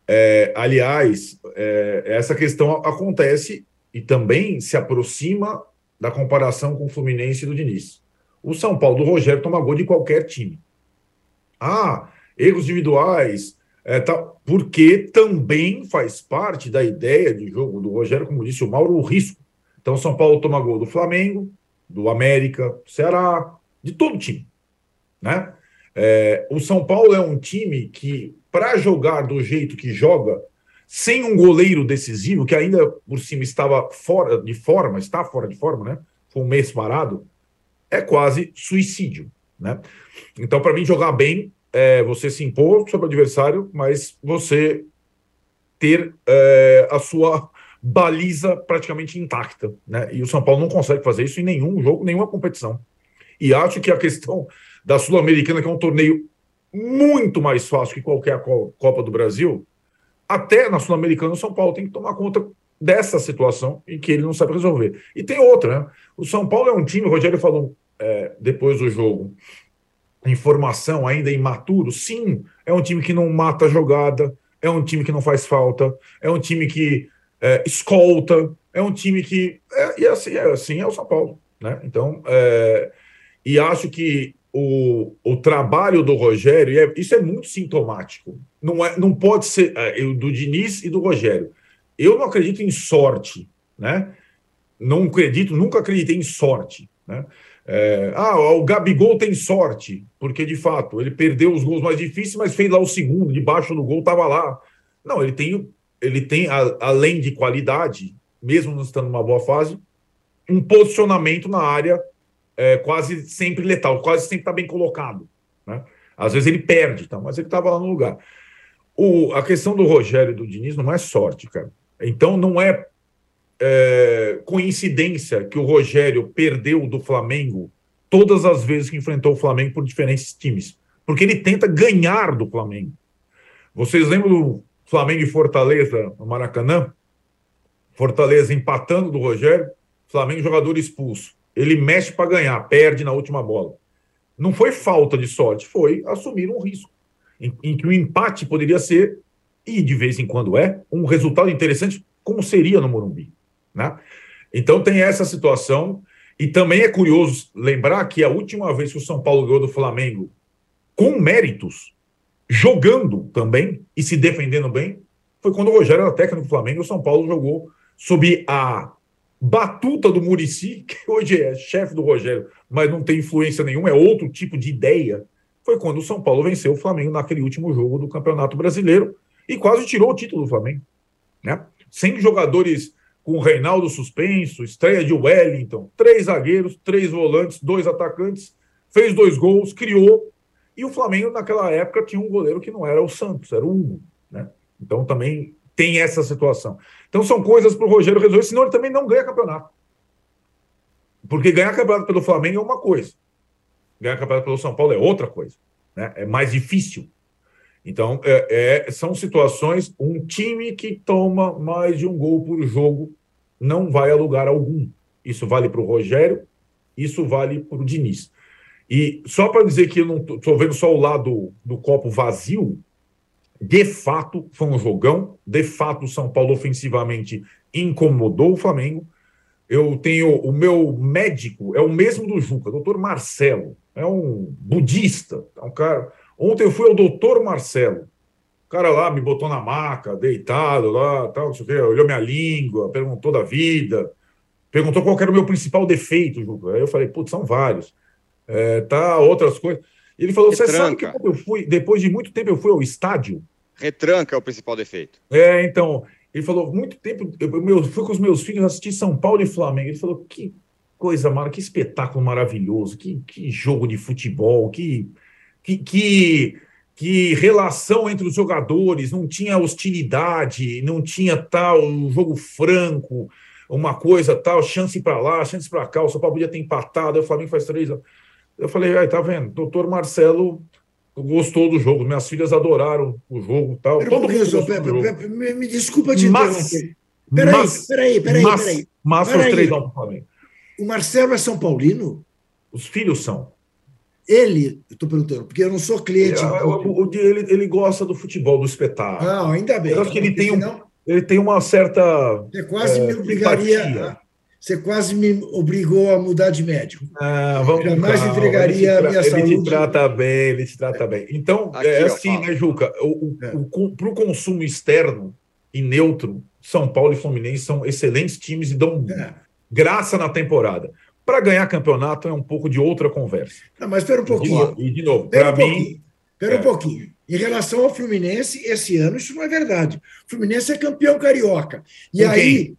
É, aliás, é, essa questão acontece e também se aproxima da comparação com o Fluminense e do Diniz. O São Paulo do Rogério toma gol de qualquer time. Ah, erros individuais, é, tá, porque também faz parte da ideia de jogo do Rogério, como disse o Mauro, o risco. Então, São Paulo toma gol do Flamengo, do América, Ceará, de todo time. Né? É, o São Paulo é um time que, para jogar do jeito que joga, sem um goleiro decisivo, que ainda por cima estava fora de forma, está fora de forma, né? Foi um mês parado, é quase suicídio. Né? Então, para mim, jogar bem é você se impor sobre o adversário, mas você ter é, a sua baliza praticamente intacta. Né? E o São Paulo não consegue fazer isso em nenhum jogo, nenhuma competição. E acho que a questão da Sul-Americana, que é um torneio muito mais fácil que qualquer Copa do Brasil, até na Sul-Americana o São Paulo tem que tomar conta dessa situação em que ele não sabe resolver. E tem outra, né? O São Paulo é um time, o Rogério falou é, depois do jogo, informação ainda imaturo, sim, é um time que não mata a jogada, é um time que não faz falta, é um time que é, escolta, é um time que. É, e assim é, assim é o São Paulo. Né? Então, é, e acho que o, o trabalho do Rogério, é, isso é muito sintomático. Não, é, não pode ser é, do Diniz e do Rogério. Eu não acredito em sorte, né? Não acredito, nunca acreditei em sorte, né? É, ah, o Gabigol tem sorte, porque de fato ele perdeu os gols mais difíceis, mas fez lá o segundo, debaixo do gol estava lá. Não, ele tem, ele tem a, além de qualidade, mesmo não estando numa boa fase, um posicionamento na área é, quase sempre letal, quase sempre está bem colocado. Né? Às vezes ele perde, tá, mas ele estava lá no lugar. O, a questão do Rogério e do Diniz não é sorte, cara. Então não é é, coincidência que o Rogério perdeu do Flamengo todas as vezes que enfrentou o Flamengo por diferentes times, porque ele tenta ganhar do Flamengo. Vocês lembram do Flamengo e Fortaleza no Maracanã? Fortaleza empatando do Rogério, Flamengo jogador expulso. Ele mexe para ganhar, perde na última bola. Não foi falta de sorte, foi assumir um risco em, em que o empate poderia ser, e de vez em quando é, um resultado interessante, como seria no Morumbi. Né? Então tem essa situação. E também é curioso lembrar que a última vez que o São Paulo ganhou do Flamengo com méritos, jogando também e se defendendo bem, foi quando o Rogério era técnico do Flamengo o São Paulo jogou sob a batuta do Murici, [LAUGHS] que hoje é chefe do Rogério, mas não tem influência nenhuma, é outro tipo de ideia. Foi quando o São Paulo venceu o Flamengo naquele último jogo do Campeonato Brasileiro e quase tirou o título do Flamengo. Né? Sem jogadores com o Reinaldo suspenso, estreia de Wellington, três zagueiros, três volantes, dois atacantes, fez dois gols, criou. E o Flamengo, naquela época, tinha um goleiro que não era o Santos, era o Hugo. Né? Então também tem essa situação. Então são coisas para o Rogério resolver, senão ele também não ganha campeonato. Porque ganhar campeonato pelo Flamengo é uma coisa, ganhar campeonato pelo São Paulo é outra coisa. Né? É mais difícil. Então, é, é, são situações. Um time que toma mais de um gol por jogo não vai a lugar algum. Isso vale para o Rogério, isso vale para o Diniz. E só para dizer que eu não estou vendo só o lado do copo vazio, de fato foi um jogão, de fato o São Paulo ofensivamente incomodou o Flamengo, eu tenho o meu médico, é o mesmo do Juca, doutor Marcelo, é um budista, é um cara. Ontem eu fui ao doutor Marcelo, o cara lá me botou na maca, deitado lá, tal, não sei o quê, olhou minha língua, perguntou da vida, perguntou qual era o meu principal defeito, Juca. Aí eu falei, putz, são vários. É, tá, outras coisas. Ele falou, você sabe que eu fui, depois de muito tempo eu fui ao estádio? Retranca é o principal defeito. É, então, ele falou, muito tempo, eu, eu fui com os meus filhos assistir São Paulo e Flamengo. Ele falou, que coisa mara, que espetáculo maravilhoso, que, que jogo de futebol, que, que, que, que, relação entre os jogadores, não tinha hostilidade, não tinha tal um jogo franco, uma coisa tal, chance para lá, chance para cá, o São Paulo podia ter empatado, o Flamengo faz três anos. Eu falei, aí, tá vendo, doutor Marcelo gostou do jogo, minhas filhas adoraram o jogo tal. Pera Todo mundo me, me, desculpa te mas, interromper. Peraí, mas, peraí, peraí, mas, peraí. Mas os três vão para Flamengo. O Marcelo é São Paulino? Os filhos são. Ele, eu estou perguntando, porque eu não sou cliente. Ele, ele, ele, gosta do futebol, do espetáculo. Não, ainda bem. Eu acho que ele tem, um, ele tem uma certa. Você quase é, me obrigaria. Você quase me obrigou a mudar de médico. Ah, vamos Jamais calma, entregaria a minha ele saúde. Ele te trata bem, ele te trata bem. Então, Aqui, é assim, né, Juca? O, é. o, o, Para o consumo externo e neutro, São Paulo e Fluminense são excelentes times e dão é. graça na temporada. Para ganhar campeonato é um pouco de outra conversa. Não, mas espera um pouquinho. E de novo, para um mim. Espera é. um pouquinho. Em relação ao Fluminense, esse ano isso não é verdade. O Fluminense é campeão carioca. E Com aí. Quem?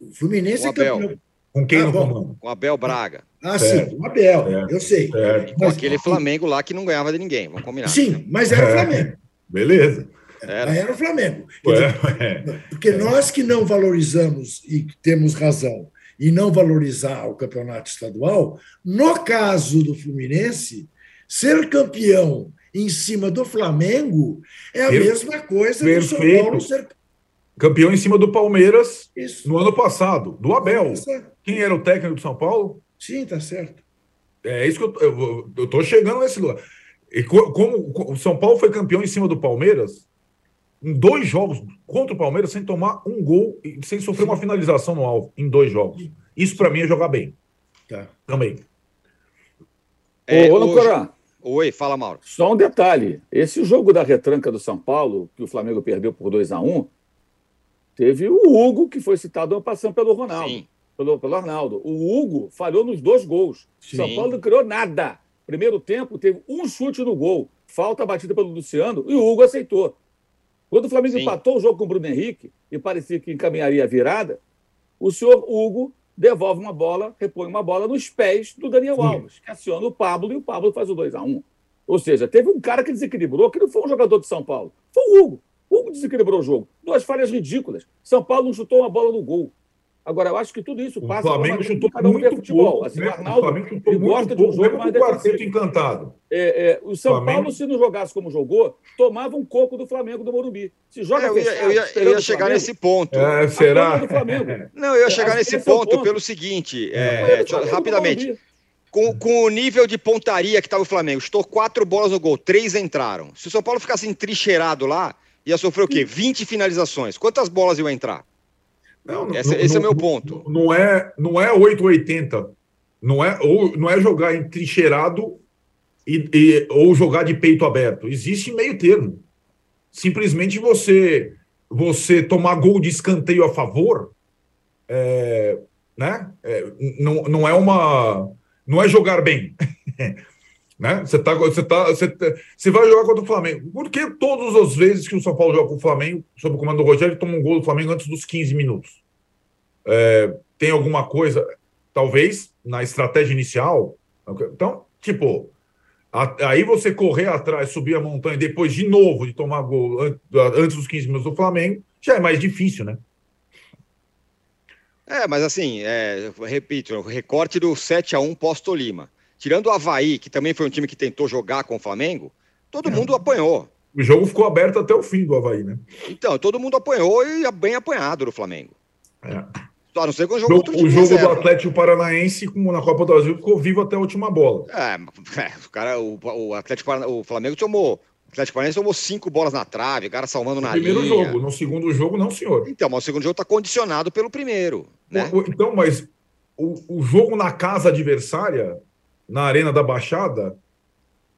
O Fluminense é campeão. Com quem ah, no comando? Com Abel Braga. Ah, certo. sim, o Abel, certo. eu sei. Certo. Mas, aquele Flamengo lá que não ganhava de ninguém, vamos combinar. Sim, mas era o é. Flamengo. Beleza. Era. era o Flamengo. Dizer, porque é. nós que não valorizamos e temos razão e não valorizar o campeonato estadual, no caso do Fluminense, ser campeão em cima do Flamengo é a mesma coisa do São Paulo ser Campeão em cima do Palmeiras Isso. no ano passado, do Abel. Quem era o técnico do São Paulo? Sim, tá certo. É isso que eu, eu, tô chegando nesse lugar. E como o São Paulo foi campeão em cima do Palmeiras, em dois jogos contra o Palmeiras, sem tomar um gol e sem sofrer Sim. uma finalização no alvo, em dois jogos. Isso para mim é jogar bem. Tá. Também. É, Ô, hoje... Oi, fala, Mauro. Só um detalhe: esse jogo da retranca do São Paulo, que o Flamengo perdeu por 2 a 1 um, Teve o Hugo, que foi citado passando pelo Ronaldo, Sim. pelo, pelo Arnaldo. O Hugo falhou nos dois gols. Sim. São Paulo não criou nada. Primeiro tempo, teve um chute no gol, falta batida pelo Luciano, e o Hugo aceitou. Quando o Flamengo Sim. empatou o jogo com o Bruno Henrique e parecia que encaminharia a virada, o senhor Hugo devolve uma bola, repõe uma bola nos pés do Daniel Sim. Alves, que aciona o Pablo e o Pablo faz o 2 a 1 Ou seja, teve um cara que desequilibrou, que não foi um jogador de São Paulo, foi o Hugo. Como desequilibrou o jogo? Duas falhas ridículas. São Paulo não chutou uma bola no gol. Agora, eu acho que tudo isso passa... O Flamengo chutou cada um muito futebol. Pouco, assim, né? o Arnaldo, o Flamengo chutou muito gosta pouco, de um jogo mais quarteto encantado. É, é, o São Flamengo... Paulo, se não jogasse como jogou, tomava um coco do Flamengo do Morumbi. Se joga é, eu, ia, eu, ia, eu ia chegar Flamengo, nesse ponto. É, será? [LAUGHS] Não, eu ia chegar nesse ponto, ponto, pelo seguinte, é, rapidamente. Com, com, o nível de pontaria que estava o Flamengo, estou quatro bolas no gol, três entraram. Se o São Paulo ficasse entrincheirado lá, ia sofrer o quê? 20 finalizações. Quantas bolas iam entrar? Não, esse, não, esse é o meu ponto. Não é, não é 880. Não é, ou, não é jogar entrincheirado e, e, ou jogar de peito aberto. Existe meio termo. Simplesmente você você tomar gol de escanteio a favor, é, né? É, não, não é uma não é jogar bem. [LAUGHS] Né? Você, tá, você, tá, você, você vai jogar contra o Flamengo. Por que todas as vezes que o São Paulo joga com o Flamengo, sob o comando do Rogério, toma um gol do Flamengo antes dos 15 minutos? É, tem alguma coisa, talvez, na estratégia inicial? Então, tipo, a, aí você correr atrás, subir a montanha, depois de novo de tomar gol antes dos 15 minutos do Flamengo, já é mais difícil, né? É, mas assim, é, repito, o recorte do 7 a 1 pós-Tolima. Tirando o Havaí, que também foi um time que tentou jogar com o Flamengo, todo é. mundo apanhou. O jogo ficou aberto até o fim do Havaí, né? Então, todo mundo apanhou e bem apanhado do Flamengo. É. A não ser que o jogo, o, o jogo do Atlético Paranaense, como na Copa do Brasil, ficou vivo até a última bola. É, é o cara, o, o Atlético o Flamengo tomou Atlético Paranaense tomou cinco bolas na trave, o cara salvando no na primeiro linha. jogo. No segundo jogo, não, senhor. Então, mas o segundo jogo está condicionado pelo primeiro. Né? O- o- Então, mas o, o jogo na casa adversária, na Arena da Baixada,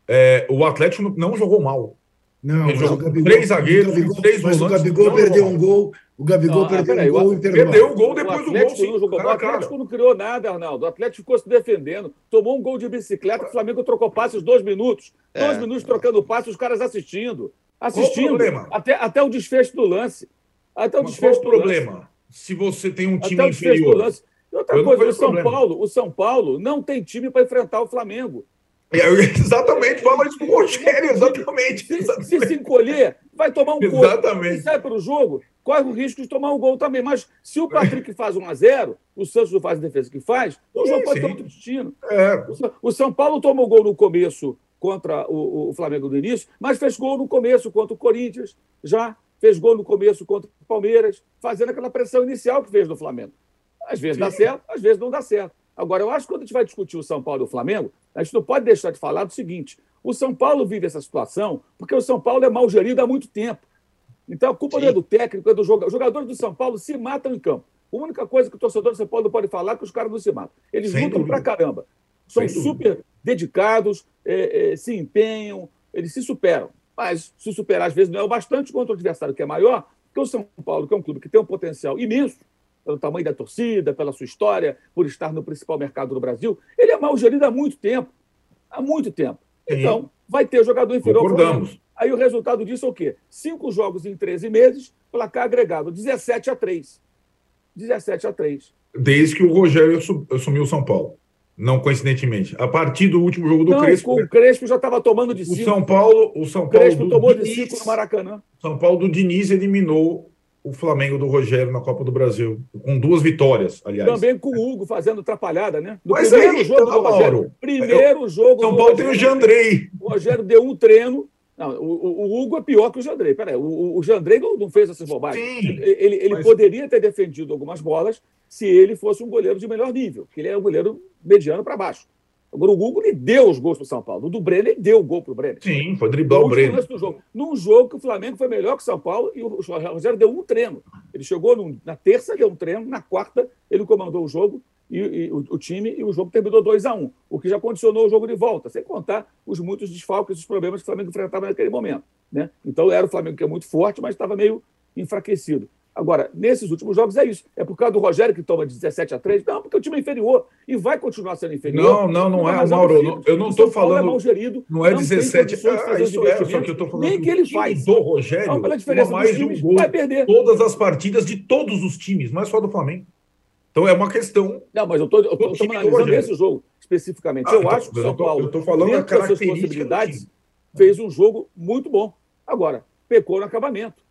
é, o Atlético não- jogou mal. Não, Ele jogou o Gabigol, três zagueiros, o Gabigol, três mas o volantes, Gabigol perdeu um gol. O Gabigol Não, perdeu peraí, um gol o-. Perdeu o gol depois do Atlético gol, sim, não jogou cara O cara. Atlético não criou nada, Arnaldo. O Atlético ficou se defendendo, tomou um gol de bicicleta, o Flamengo trocou passes dois minutos. Dois É. minutos trocando passes, os caras assistindo. o Assistindo. problema? Até, até o desfecho do lance. Até o Mas qual desfecho o do lance. problema? Se você tem um time Até o desfecho do inferior. E outra Eu coisa, o São problema. Paulo, o São Paulo não tem time para enfrentar o Flamengo. [LAUGHS] É, Exatamente, fala isso com o Rogério, exatamente. Se, se encolher, vai tomar um gol. Exatamente. Se sai para o jogo, corre o risco de tomar um gol também. Mas se o Patrick faz 1 a 0 o Santos não faz a defesa que faz, o Sim, jogo pode ter sim. outro destino. É, O São Paulo tomou gol no começo contra o, o Flamengo no início, mas fez gol no começo contra o Corinthians, já fez gol no começo contra o Palmeiras, fazendo aquela pressão inicial que fez do Flamengo. Às vezes dá Sim. certo, às vezes não dá certo. Agora, eu acho que quando a gente vai discutir o São Paulo e o Flamengo, a gente não pode deixar de falar do seguinte: o São Paulo vive essa situação porque o São Paulo é mal gerido há muito tempo. Então a culpa não é Sim. do técnico, é do jogador. Os jogadores do São Paulo se matam em campo. A única coisa que o torcedor do São Paulo não pode falar é que os caras não se matam. Eles Sem lutam dúvida. pra caramba. São Sem dúvida. super dedicados, é, é, se empenham, eles se superam. Mas se superar, às vezes, não é o bastante contra o adversário que é maior, porque o São Paulo, que é um clube que tem um potencial imenso, pelo tamanho da torcida, pela sua história, por estar no principal mercado do Brasil, ele é mal gerido há muito tempo. Há muito tempo. Sim. Então, vai ter jogador inferior. Concordamos. Aí o resultado disso é o quê? Cinco jogos em 13 meses, placar agregado 17 a 3. 17 a 3. desde que o Rogério assu- assumiu o São Paulo. Não coincidentemente. A partir do último jogo do Não, Crespo, com o Crespo já estava tomando de o 5. São Paulo, o São O Paulo Crespo tomou de Diniz, 5 no Maracanã. São Paulo do Diniz eliminou o Flamengo do Rogério na Copa do Brasil, com duas vitórias, aliás. Também com o Hugo fazendo atrapalhada, né? No Mas primeiro aí, jogo do Mauro, Rogério. Primeiro jogo São Paulo tem o. Jandrei. O Rogério deu um treino. Não, o, o- Hugo é pior que o Jandrei. Peraí, o, o- Jandrei não, fez essas bobagens. Sim, Ele, ele- mas- poderia ter defendido algumas bolas se ele fosse um goleiro de melhor nível, porque ele é um goleiro mediano para baixo. Agora, o Hugo lhe deu os gols para o São Paulo. O do Brenner, ele deu o gol para o Brenner. Sim, foi driblar o Breno. lance do jogo. Num jogo que o Flamengo foi melhor que o São Paulo e o Rogério deu um treino. Ele chegou num- na terça, deu um treino, na quarta, ele comandou o jogo e, e o, o time e o jogo terminou 2 a 1 o que já condicionou o jogo de volta, sem contar os muitos desfalques, os problemas que o Flamengo enfrentava naquele momento. Né? Então era o Flamengo que é muito forte, mas estava meio enfraquecido. Agora, nesses últimos jogos é isso. É por causa do Rogério que toma de 17 a 3? Não, porque o time é inferior e vai continuar sendo inferior. Não, não, não uma é, razão Mauro. não- eu não estou Paulo falando- É mal gerido, Não é tem 17. condições de Ah, isso é, só que eu estou falando Nem que ele faz. do Rogério Não, pela diferença mais de um gol vai perder. todas as partidas de todos os times, não é só do Flamengo. Então é uma questão. Não, mas eu estou analisando esse jogo especificamente. Ah, eu então, acho que o São Paulo, eu tô falando dentro das suas possibilidades, fez um jogo muito bom. Agora, pecou no acabamento.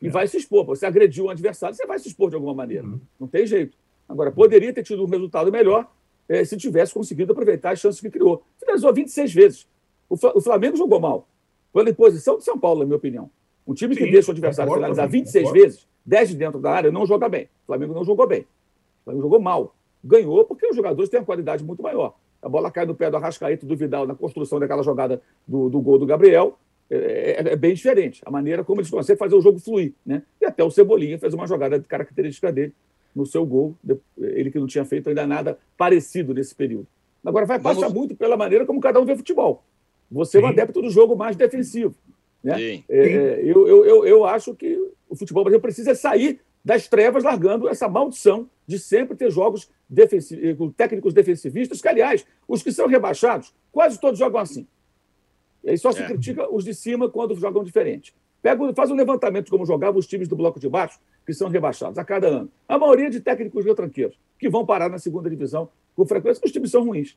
E É. vai se expor. Você agrediu um adversário, você vai se expor de alguma maneira. Uhum. Não tem jeito. Agora, poderia ter tido um resultado melhor eh, se tivesse conseguido aproveitar as chances que criou. Finalizou 26 vezes. O, o Flamengo jogou mal. Pela imposição do São Paulo, na minha opinião. Um time que Sim, deixa o adversário concordo, finalizar também, 26 concordo. vezes, 10 de dentro da área, não joga bem. O Flamengo não jogou bem. O Flamengo jogou mal. Ganhou porque os jogadores têm uma qualidade muito maior. A bola cai no pé do Arrascaeta e do Vidal na construção daquela jogada do, do gol do Gabriel. É, é- é bem diferente. A maneira como eles conseguem fazer o jogo fluir. Né? E até o Cebolinha fez uma jogada de característica dele no seu gol. Ele que não tinha feito ainda nada parecido nesse período. Agora, vai Vamos- passar muito pela maneira como cada um vê futebol. Você é um Sim. adepto do jogo mais defensivo. Né? Sim. É, é, eu, eu, eu, eu acho que o futebol brasileiro precisa sair das trevas, largando essa maldição de sempre ter jogos defensi- eh, com técnicos defensivistas, que, aliás, os que são rebaixados, quase todos jogam assim. E aí só se É. critica os de cima quando jogam diferente. Pega, faz um levantamento de como jogavam os times do bloco de baixo, que são rebaixados a cada ano. A maioria de técnicos retranqueiros, que vão parar na segunda divisão com frequência, os times são ruins.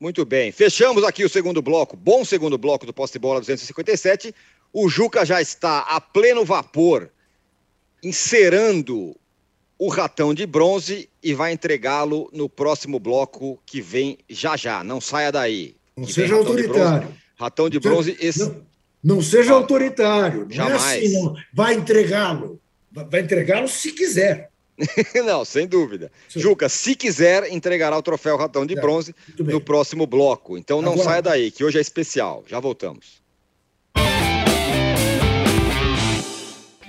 Muito bem. Fechamos aqui o segundo bloco. Bom segundo bloco do Poste de Bola 257. O Juca já está a pleno vapor, encerando o ratão de bronze e vai entregá-lo no próximo bloco que vem já já. Não saia daí. Não seja autoritário. Ratão de bronze. esse- Não, não seja autoritário. Não jamais. é assim, não. Vai entregá-lo. Vai entregá-lo se quiser. [LAUGHS] Não, sem dúvida. Sim. Juca, se quiser, entregará o troféu ratão de É, bronze no próximo bloco. Então não Agora- saia daí, que hoje é especial. Já voltamos.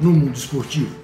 no mundo esportivo.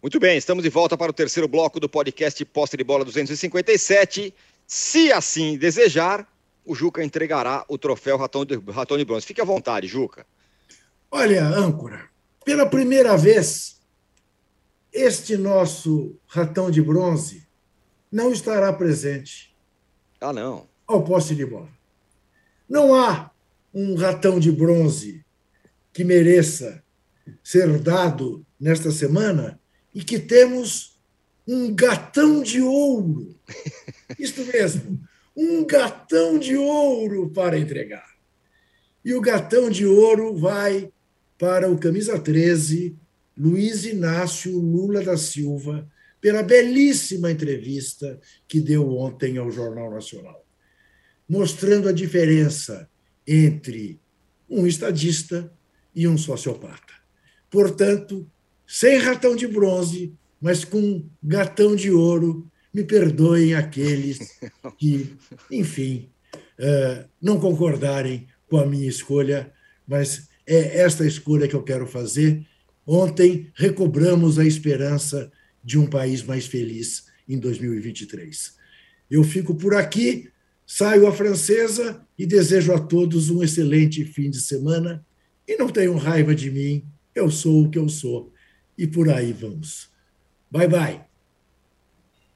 Muito bem, estamos de volta para o terceiro bloco do podcast Poste de Bola 257. Se assim desejar, o Juca entregará o troféu Ratão de, Ratão de Bronze. Fique à vontade, Juca. Olha, âncora, pela primeira vez, este nosso Ratão de Bronze não estará presente. Ah, não. Ao poste de bola. Não há um ratão de bronze que mereça ser dado nesta semana e que temos um gatão de ouro. [LAUGHS] Isto mesmo, um gatão de ouro para entregar. E o gatão de ouro vai para o camisa 13, Luiz Inácio Lula da Silva, pela belíssima entrevista que deu ontem ao Jornal Nacional, mostrando a diferença entre um estadista e um sociopata. Portanto, sem ratão de bronze, mas com gatão de ouro. Me perdoem aqueles que, enfim, eh, não concordarem com a minha escolha, mas é esta escolha que eu quero fazer. Ontem recobramos a esperança de um país mais feliz em 2023. Eu fico por aqui, saio à francesa e desejo a todos um excelente fim de semana. E não tenham raiva de mim, eu sou o que eu sou e por aí vamos. Bye, bye.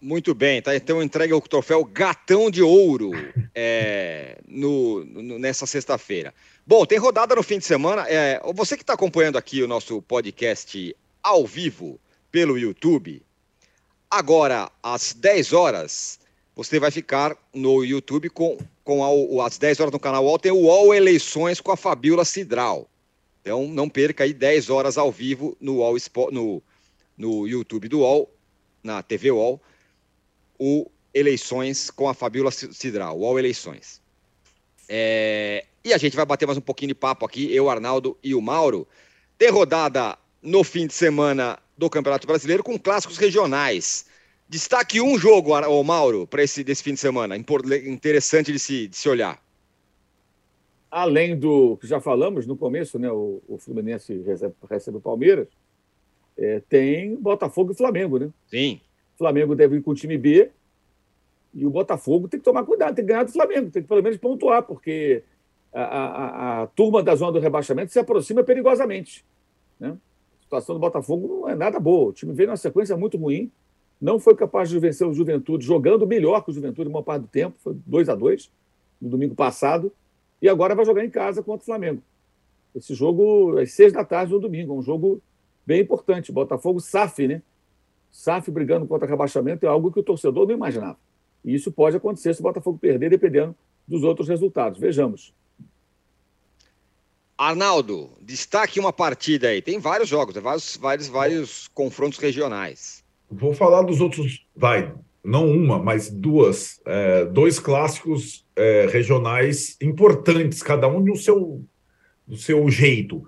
Muito bem, tá? Então entrega o troféu Gatão de Ouro [LAUGHS] é, no, no, nessa sexta-feira. Bom, tem rodada no fim de semana. É, você que está acompanhando aqui o nosso podcast ao vivo pelo YouTube, agora às 10 horas, você vai ficar no YouTube com, com a, às 10 horas no canal UOL, tem o UOL Eleições com a Fabiola Cidral. Então não perca aí 10 horas ao vivo no, UOL, no, no YouTube do UOL, na TV UOL, o Eleições com a Fabiola Cidral, UOL Eleições. É, e a gente vai bater mais um pouquinho de papo aqui, eu, Arnaldo e o Mauro. Tem rodada no fim de semana do Campeonato Brasileiro com clássicos regionais. Destaque um jogo, o Mauro, para esse desse fim de semana, interessante de se, de se olhar além do que já falamos no começo, né, o, o Fluminense recebe, recebe o Palmeiras, é, tem Botafogo e Flamengo, né? Sim. O Flamengo deve ir com o time B e o Botafogo tem que tomar cuidado, tem que ganhar do Flamengo, tem que pelo menos pontuar, porque a, a, a turma da zona do rebaixamento se aproxima perigosamente. Né? A situação do Botafogo não é nada boa. O time veio numa sequência muito ruim, não foi capaz de vencer o Juventude jogando melhor que o Juventude uma parte do tempo, foi 2 a 2 no domingo passado e agora vai jogar em casa contra o Flamengo. Esse jogo às seis da tarde no domingo, é um jogo bem importante. Botafogo SAF, né? SAF brigando contra rebaixamento é algo que o torcedor não imaginava. E isso pode acontecer se o Botafogo perder, dependendo dos outros resultados. Vejamos. Arnaldo, destaque uma partida aí. Tem vários jogos, vários, vários, vários confrontos regionais. Vou falar dos outros. Vai, não uma, mas duas, é, dois clássicos é, regionais importantes, cada um do seu, do seu jeito.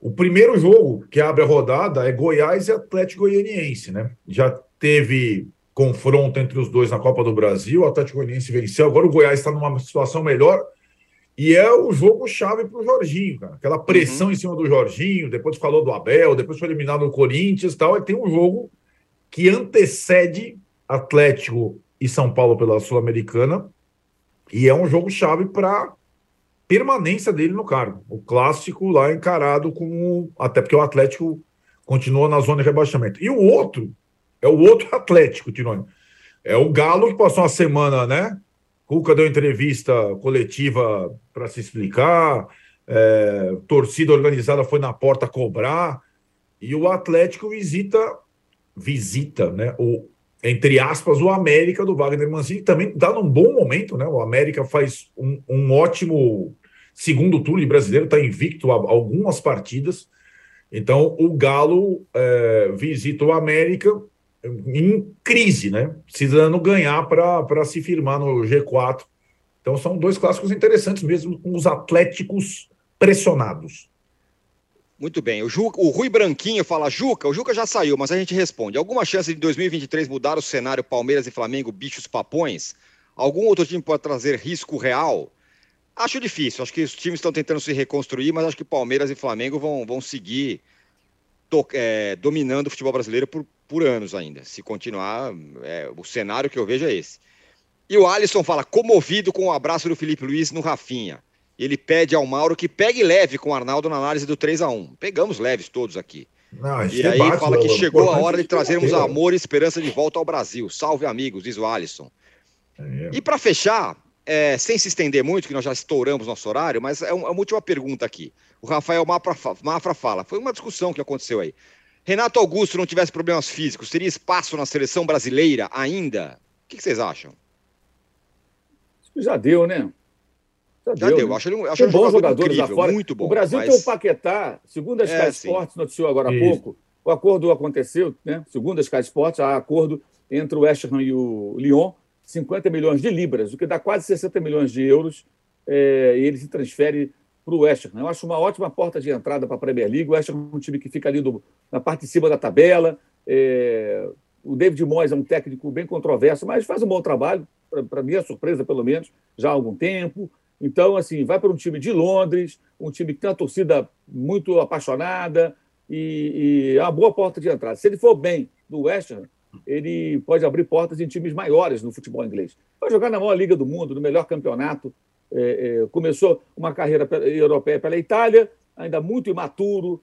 O primeiro jogo que abre a rodada é Goiás e Atlético Goianiense, né? Já teve confronto entre os dois na Copa do Brasil, o Atlético Goianiense venceu, agora o Goiás está numa situação melhor e é o jogo chave para o Jorginho, cara. Aquela pressão uhum. em cima do Jorginho, depois falou do Abel, depois foi eliminado no Corinthians e tal, e tem um jogo que antecede Atlético e São Paulo pela Sul-Americana. E é um jogo chave para permanência dele no cargo. O clássico lá encarado como. Até porque o Atlético continua na zona de rebaixamento. E o outro é o outro [LAUGHS] Atlético, Tironi. É o Galo que passou uma semana, né? Cuca deu entrevista coletiva para se explicar, é, torcida organizada foi na porta cobrar, e o Atlético visita, visita, né? O, entre aspas, o América do Wagner Mancini, também está num bom momento, né? O América faz um, um ótimo segundo turno brasileiro, está invicto a algumas partidas. Então, o Galo é, visita o América em crise, né? Precisando ganhar para se firmar no G4. Então, são dois clássicos interessantes mesmo, com os Atléticos pressionados. Muito bem. O, Ju, o Rui Branquinho fala: Juca, o Juca já saiu, mas a gente responde. Alguma chance de 2023 mudar o cenário Palmeiras e Flamengo, bichos papões? Algum outro time pode trazer risco real? Acho difícil. Acho que os times estão tentando se reconstruir, mas acho que Palmeiras e Flamengo vão, vão seguir to, é, dominando o futebol brasileiro por, por anos ainda. Se continuar, é, o cenário que eu vejo é esse. E o Alisson fala: comovido com o abraço do Felipe Luiz no Rafinha ele pede ao Mauro que pegue leve com o Arnaldo na análise do 3 a 1 Pegamos leves todos aqui. Não, e aí debate, fala que chegou a hora de trazermos amor e esperança de volta ao Brasil. Salve, amigos, diz o Alisson. É. E para fechar, é, sem se estender muito, que nós já estouramos nosso horário, mas é uma, é uma última pergunta aqui. O Rafael Mafra, Mafra fala, foi uma discussão que aconteceu aí. Renato Augusto não tivesse problemas físicos, teria espaço na seleção brasileira ainda? O que, que vocês acham? Já deu, né? Já, já deu, deu. Né? Acho ele, acho tem um bons jogadores incrível, fora. Muito bom. O Brasil mas... tem o Paquetá, segundo a Sky é, Sports, noticiou agora há pouco, o acordo aconteceu, né? segundo a Sky Sports, há acordo entre o West Ham e o Lyon, 50 milhões de libras, o que dá quase 60 milhões de euros, é, e ele se transfere para o West Ham. Eu acho uma ótima porta de entrada para a Premier League. O West Ham é um time que fica ali do, na parte de cima da tabela. É, o David Moyes é um técnico bem controverso, mas faz um bom trabalho, para minha surpresa, pelo menos, já há algum tempo. Então, assim, vai para um time de Londres, um time que tem uma torcida muito apaixonada e, e é uma boa porta de entrada. Se ele for bem do West Ham, ele pode abrir portas em times maiores no futebol inglês. Vai jogar na maior liga do mundo, no melhor campeonato. É, é, começou uma carreira europeia pela Itália, ainda muito imaturo,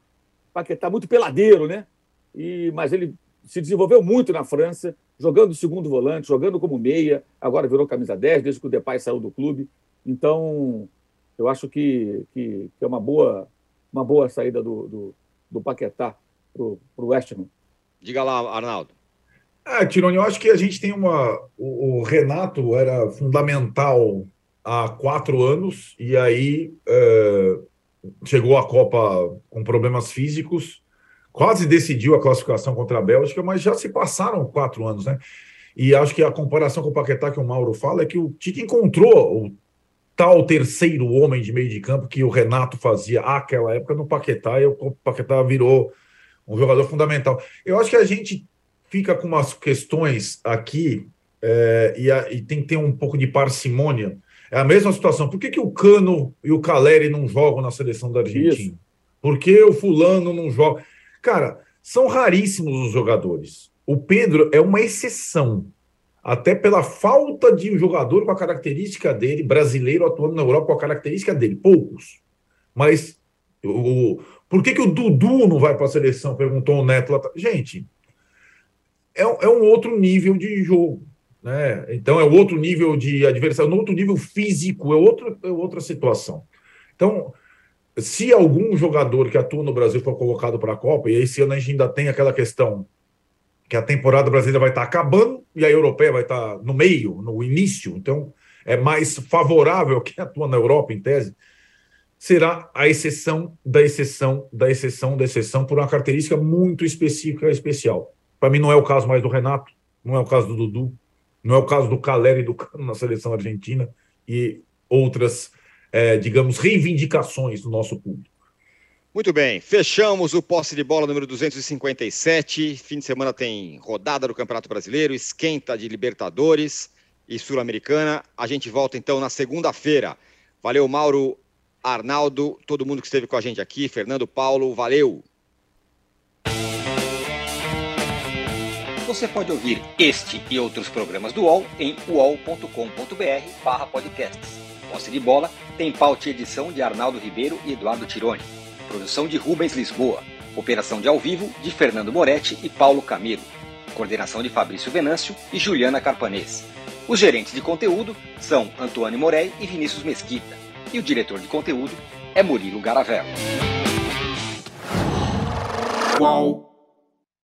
Paquetá muito peladeiro, né? E, mas ele se desenvolveu muito na França, jogando segundo volante, jogando como meia, agora virou camisa 10, desde que o Depay saiu do clube. Então, eu acho que, que, que é uma boa, uma boa saída do, do, do Paquetá para o West Ham. Diga lá, Arnaldo. É, Tironi, eu acho que a gente tem uma. O, o Renato era fundamental há quatro anos, e aí é, chegou a Copa com problemas físicos, quase decidiu a classificação contra a Bélgica, mas já se passaram quatro anos, né? E acho que a comparação com o Paquetá que o Mauro fala é que o Tite encontrou o tal terceiro homem de meio de campo que o Renato fazia àquela época no Paquetá, e o Paquetá virou um jogador fundamental. Eu acho que a gente fica com umas questões aqui é, e, a, e, tem que ter um pouco de parcimônia. É a mesma situação. Por que, que o Cano e o Caleri não jogam na seleção da Argentina? Isso. Por que o fulano não joga? Cara, são raríssimos os jogadores. O Pedro é uma exceção até pela falta de um jogador com a característica dele, brasileiro atuando na Europa com a característica dele. Poucos. Mas o, por que, que o Dudu não vai para a seleção? Perguntou o Neto lá. Gente, é, é um outro nível de jogo. Né? Então é outro nível de adversário, é outro nível físico, é, outro, é outra situação. Então, se algum jogador que atua no Brasil for colocado para a Copa, e esse ano a gente ainda tem aquela questão que a temporada brasileira vai estar acabando e a europeia vai estar no meio, no início, então é mais favorável que atua na Europa, em tese, será a exceção da exceção da exceção da exceção por uma característica muito específica especial. Para mim não é o caso mais do Renato, não é o caso do Dudu, não é o caso do Caleri e do Cano na seleção argentina e outras, é, digamos, reivindicações do nosso público. Muito bem, fechamos o posse de bola número 257. Fim de semana tem rodada do Campeonato Brasileiro, esquenta de Libertadores e Sul-Americana. A gente volta então na segunda-feira. Valeu, Mauro, Arnaldo, todo mundo que esteve com a gente aqui, Fernando Paulo, valeu. Você pode ouvir este e outros programas do UOL em uol.com.br/podcasts. Posse de Bola tem pauta e edição de Arnaldo Ribeiro e Eduardo Tironi. Produção de Rubens Lisboa. Operação de ao vivo de Fernando Moretti e Paulo Camilo. Coordenação de Fabrício Venâncio e Juliana Carpanês. Os gerentes de conteúdo são Antônio Morei e Vinícius Mesquita. E o diretor de conteúdo é Murilo Garavello. Qual?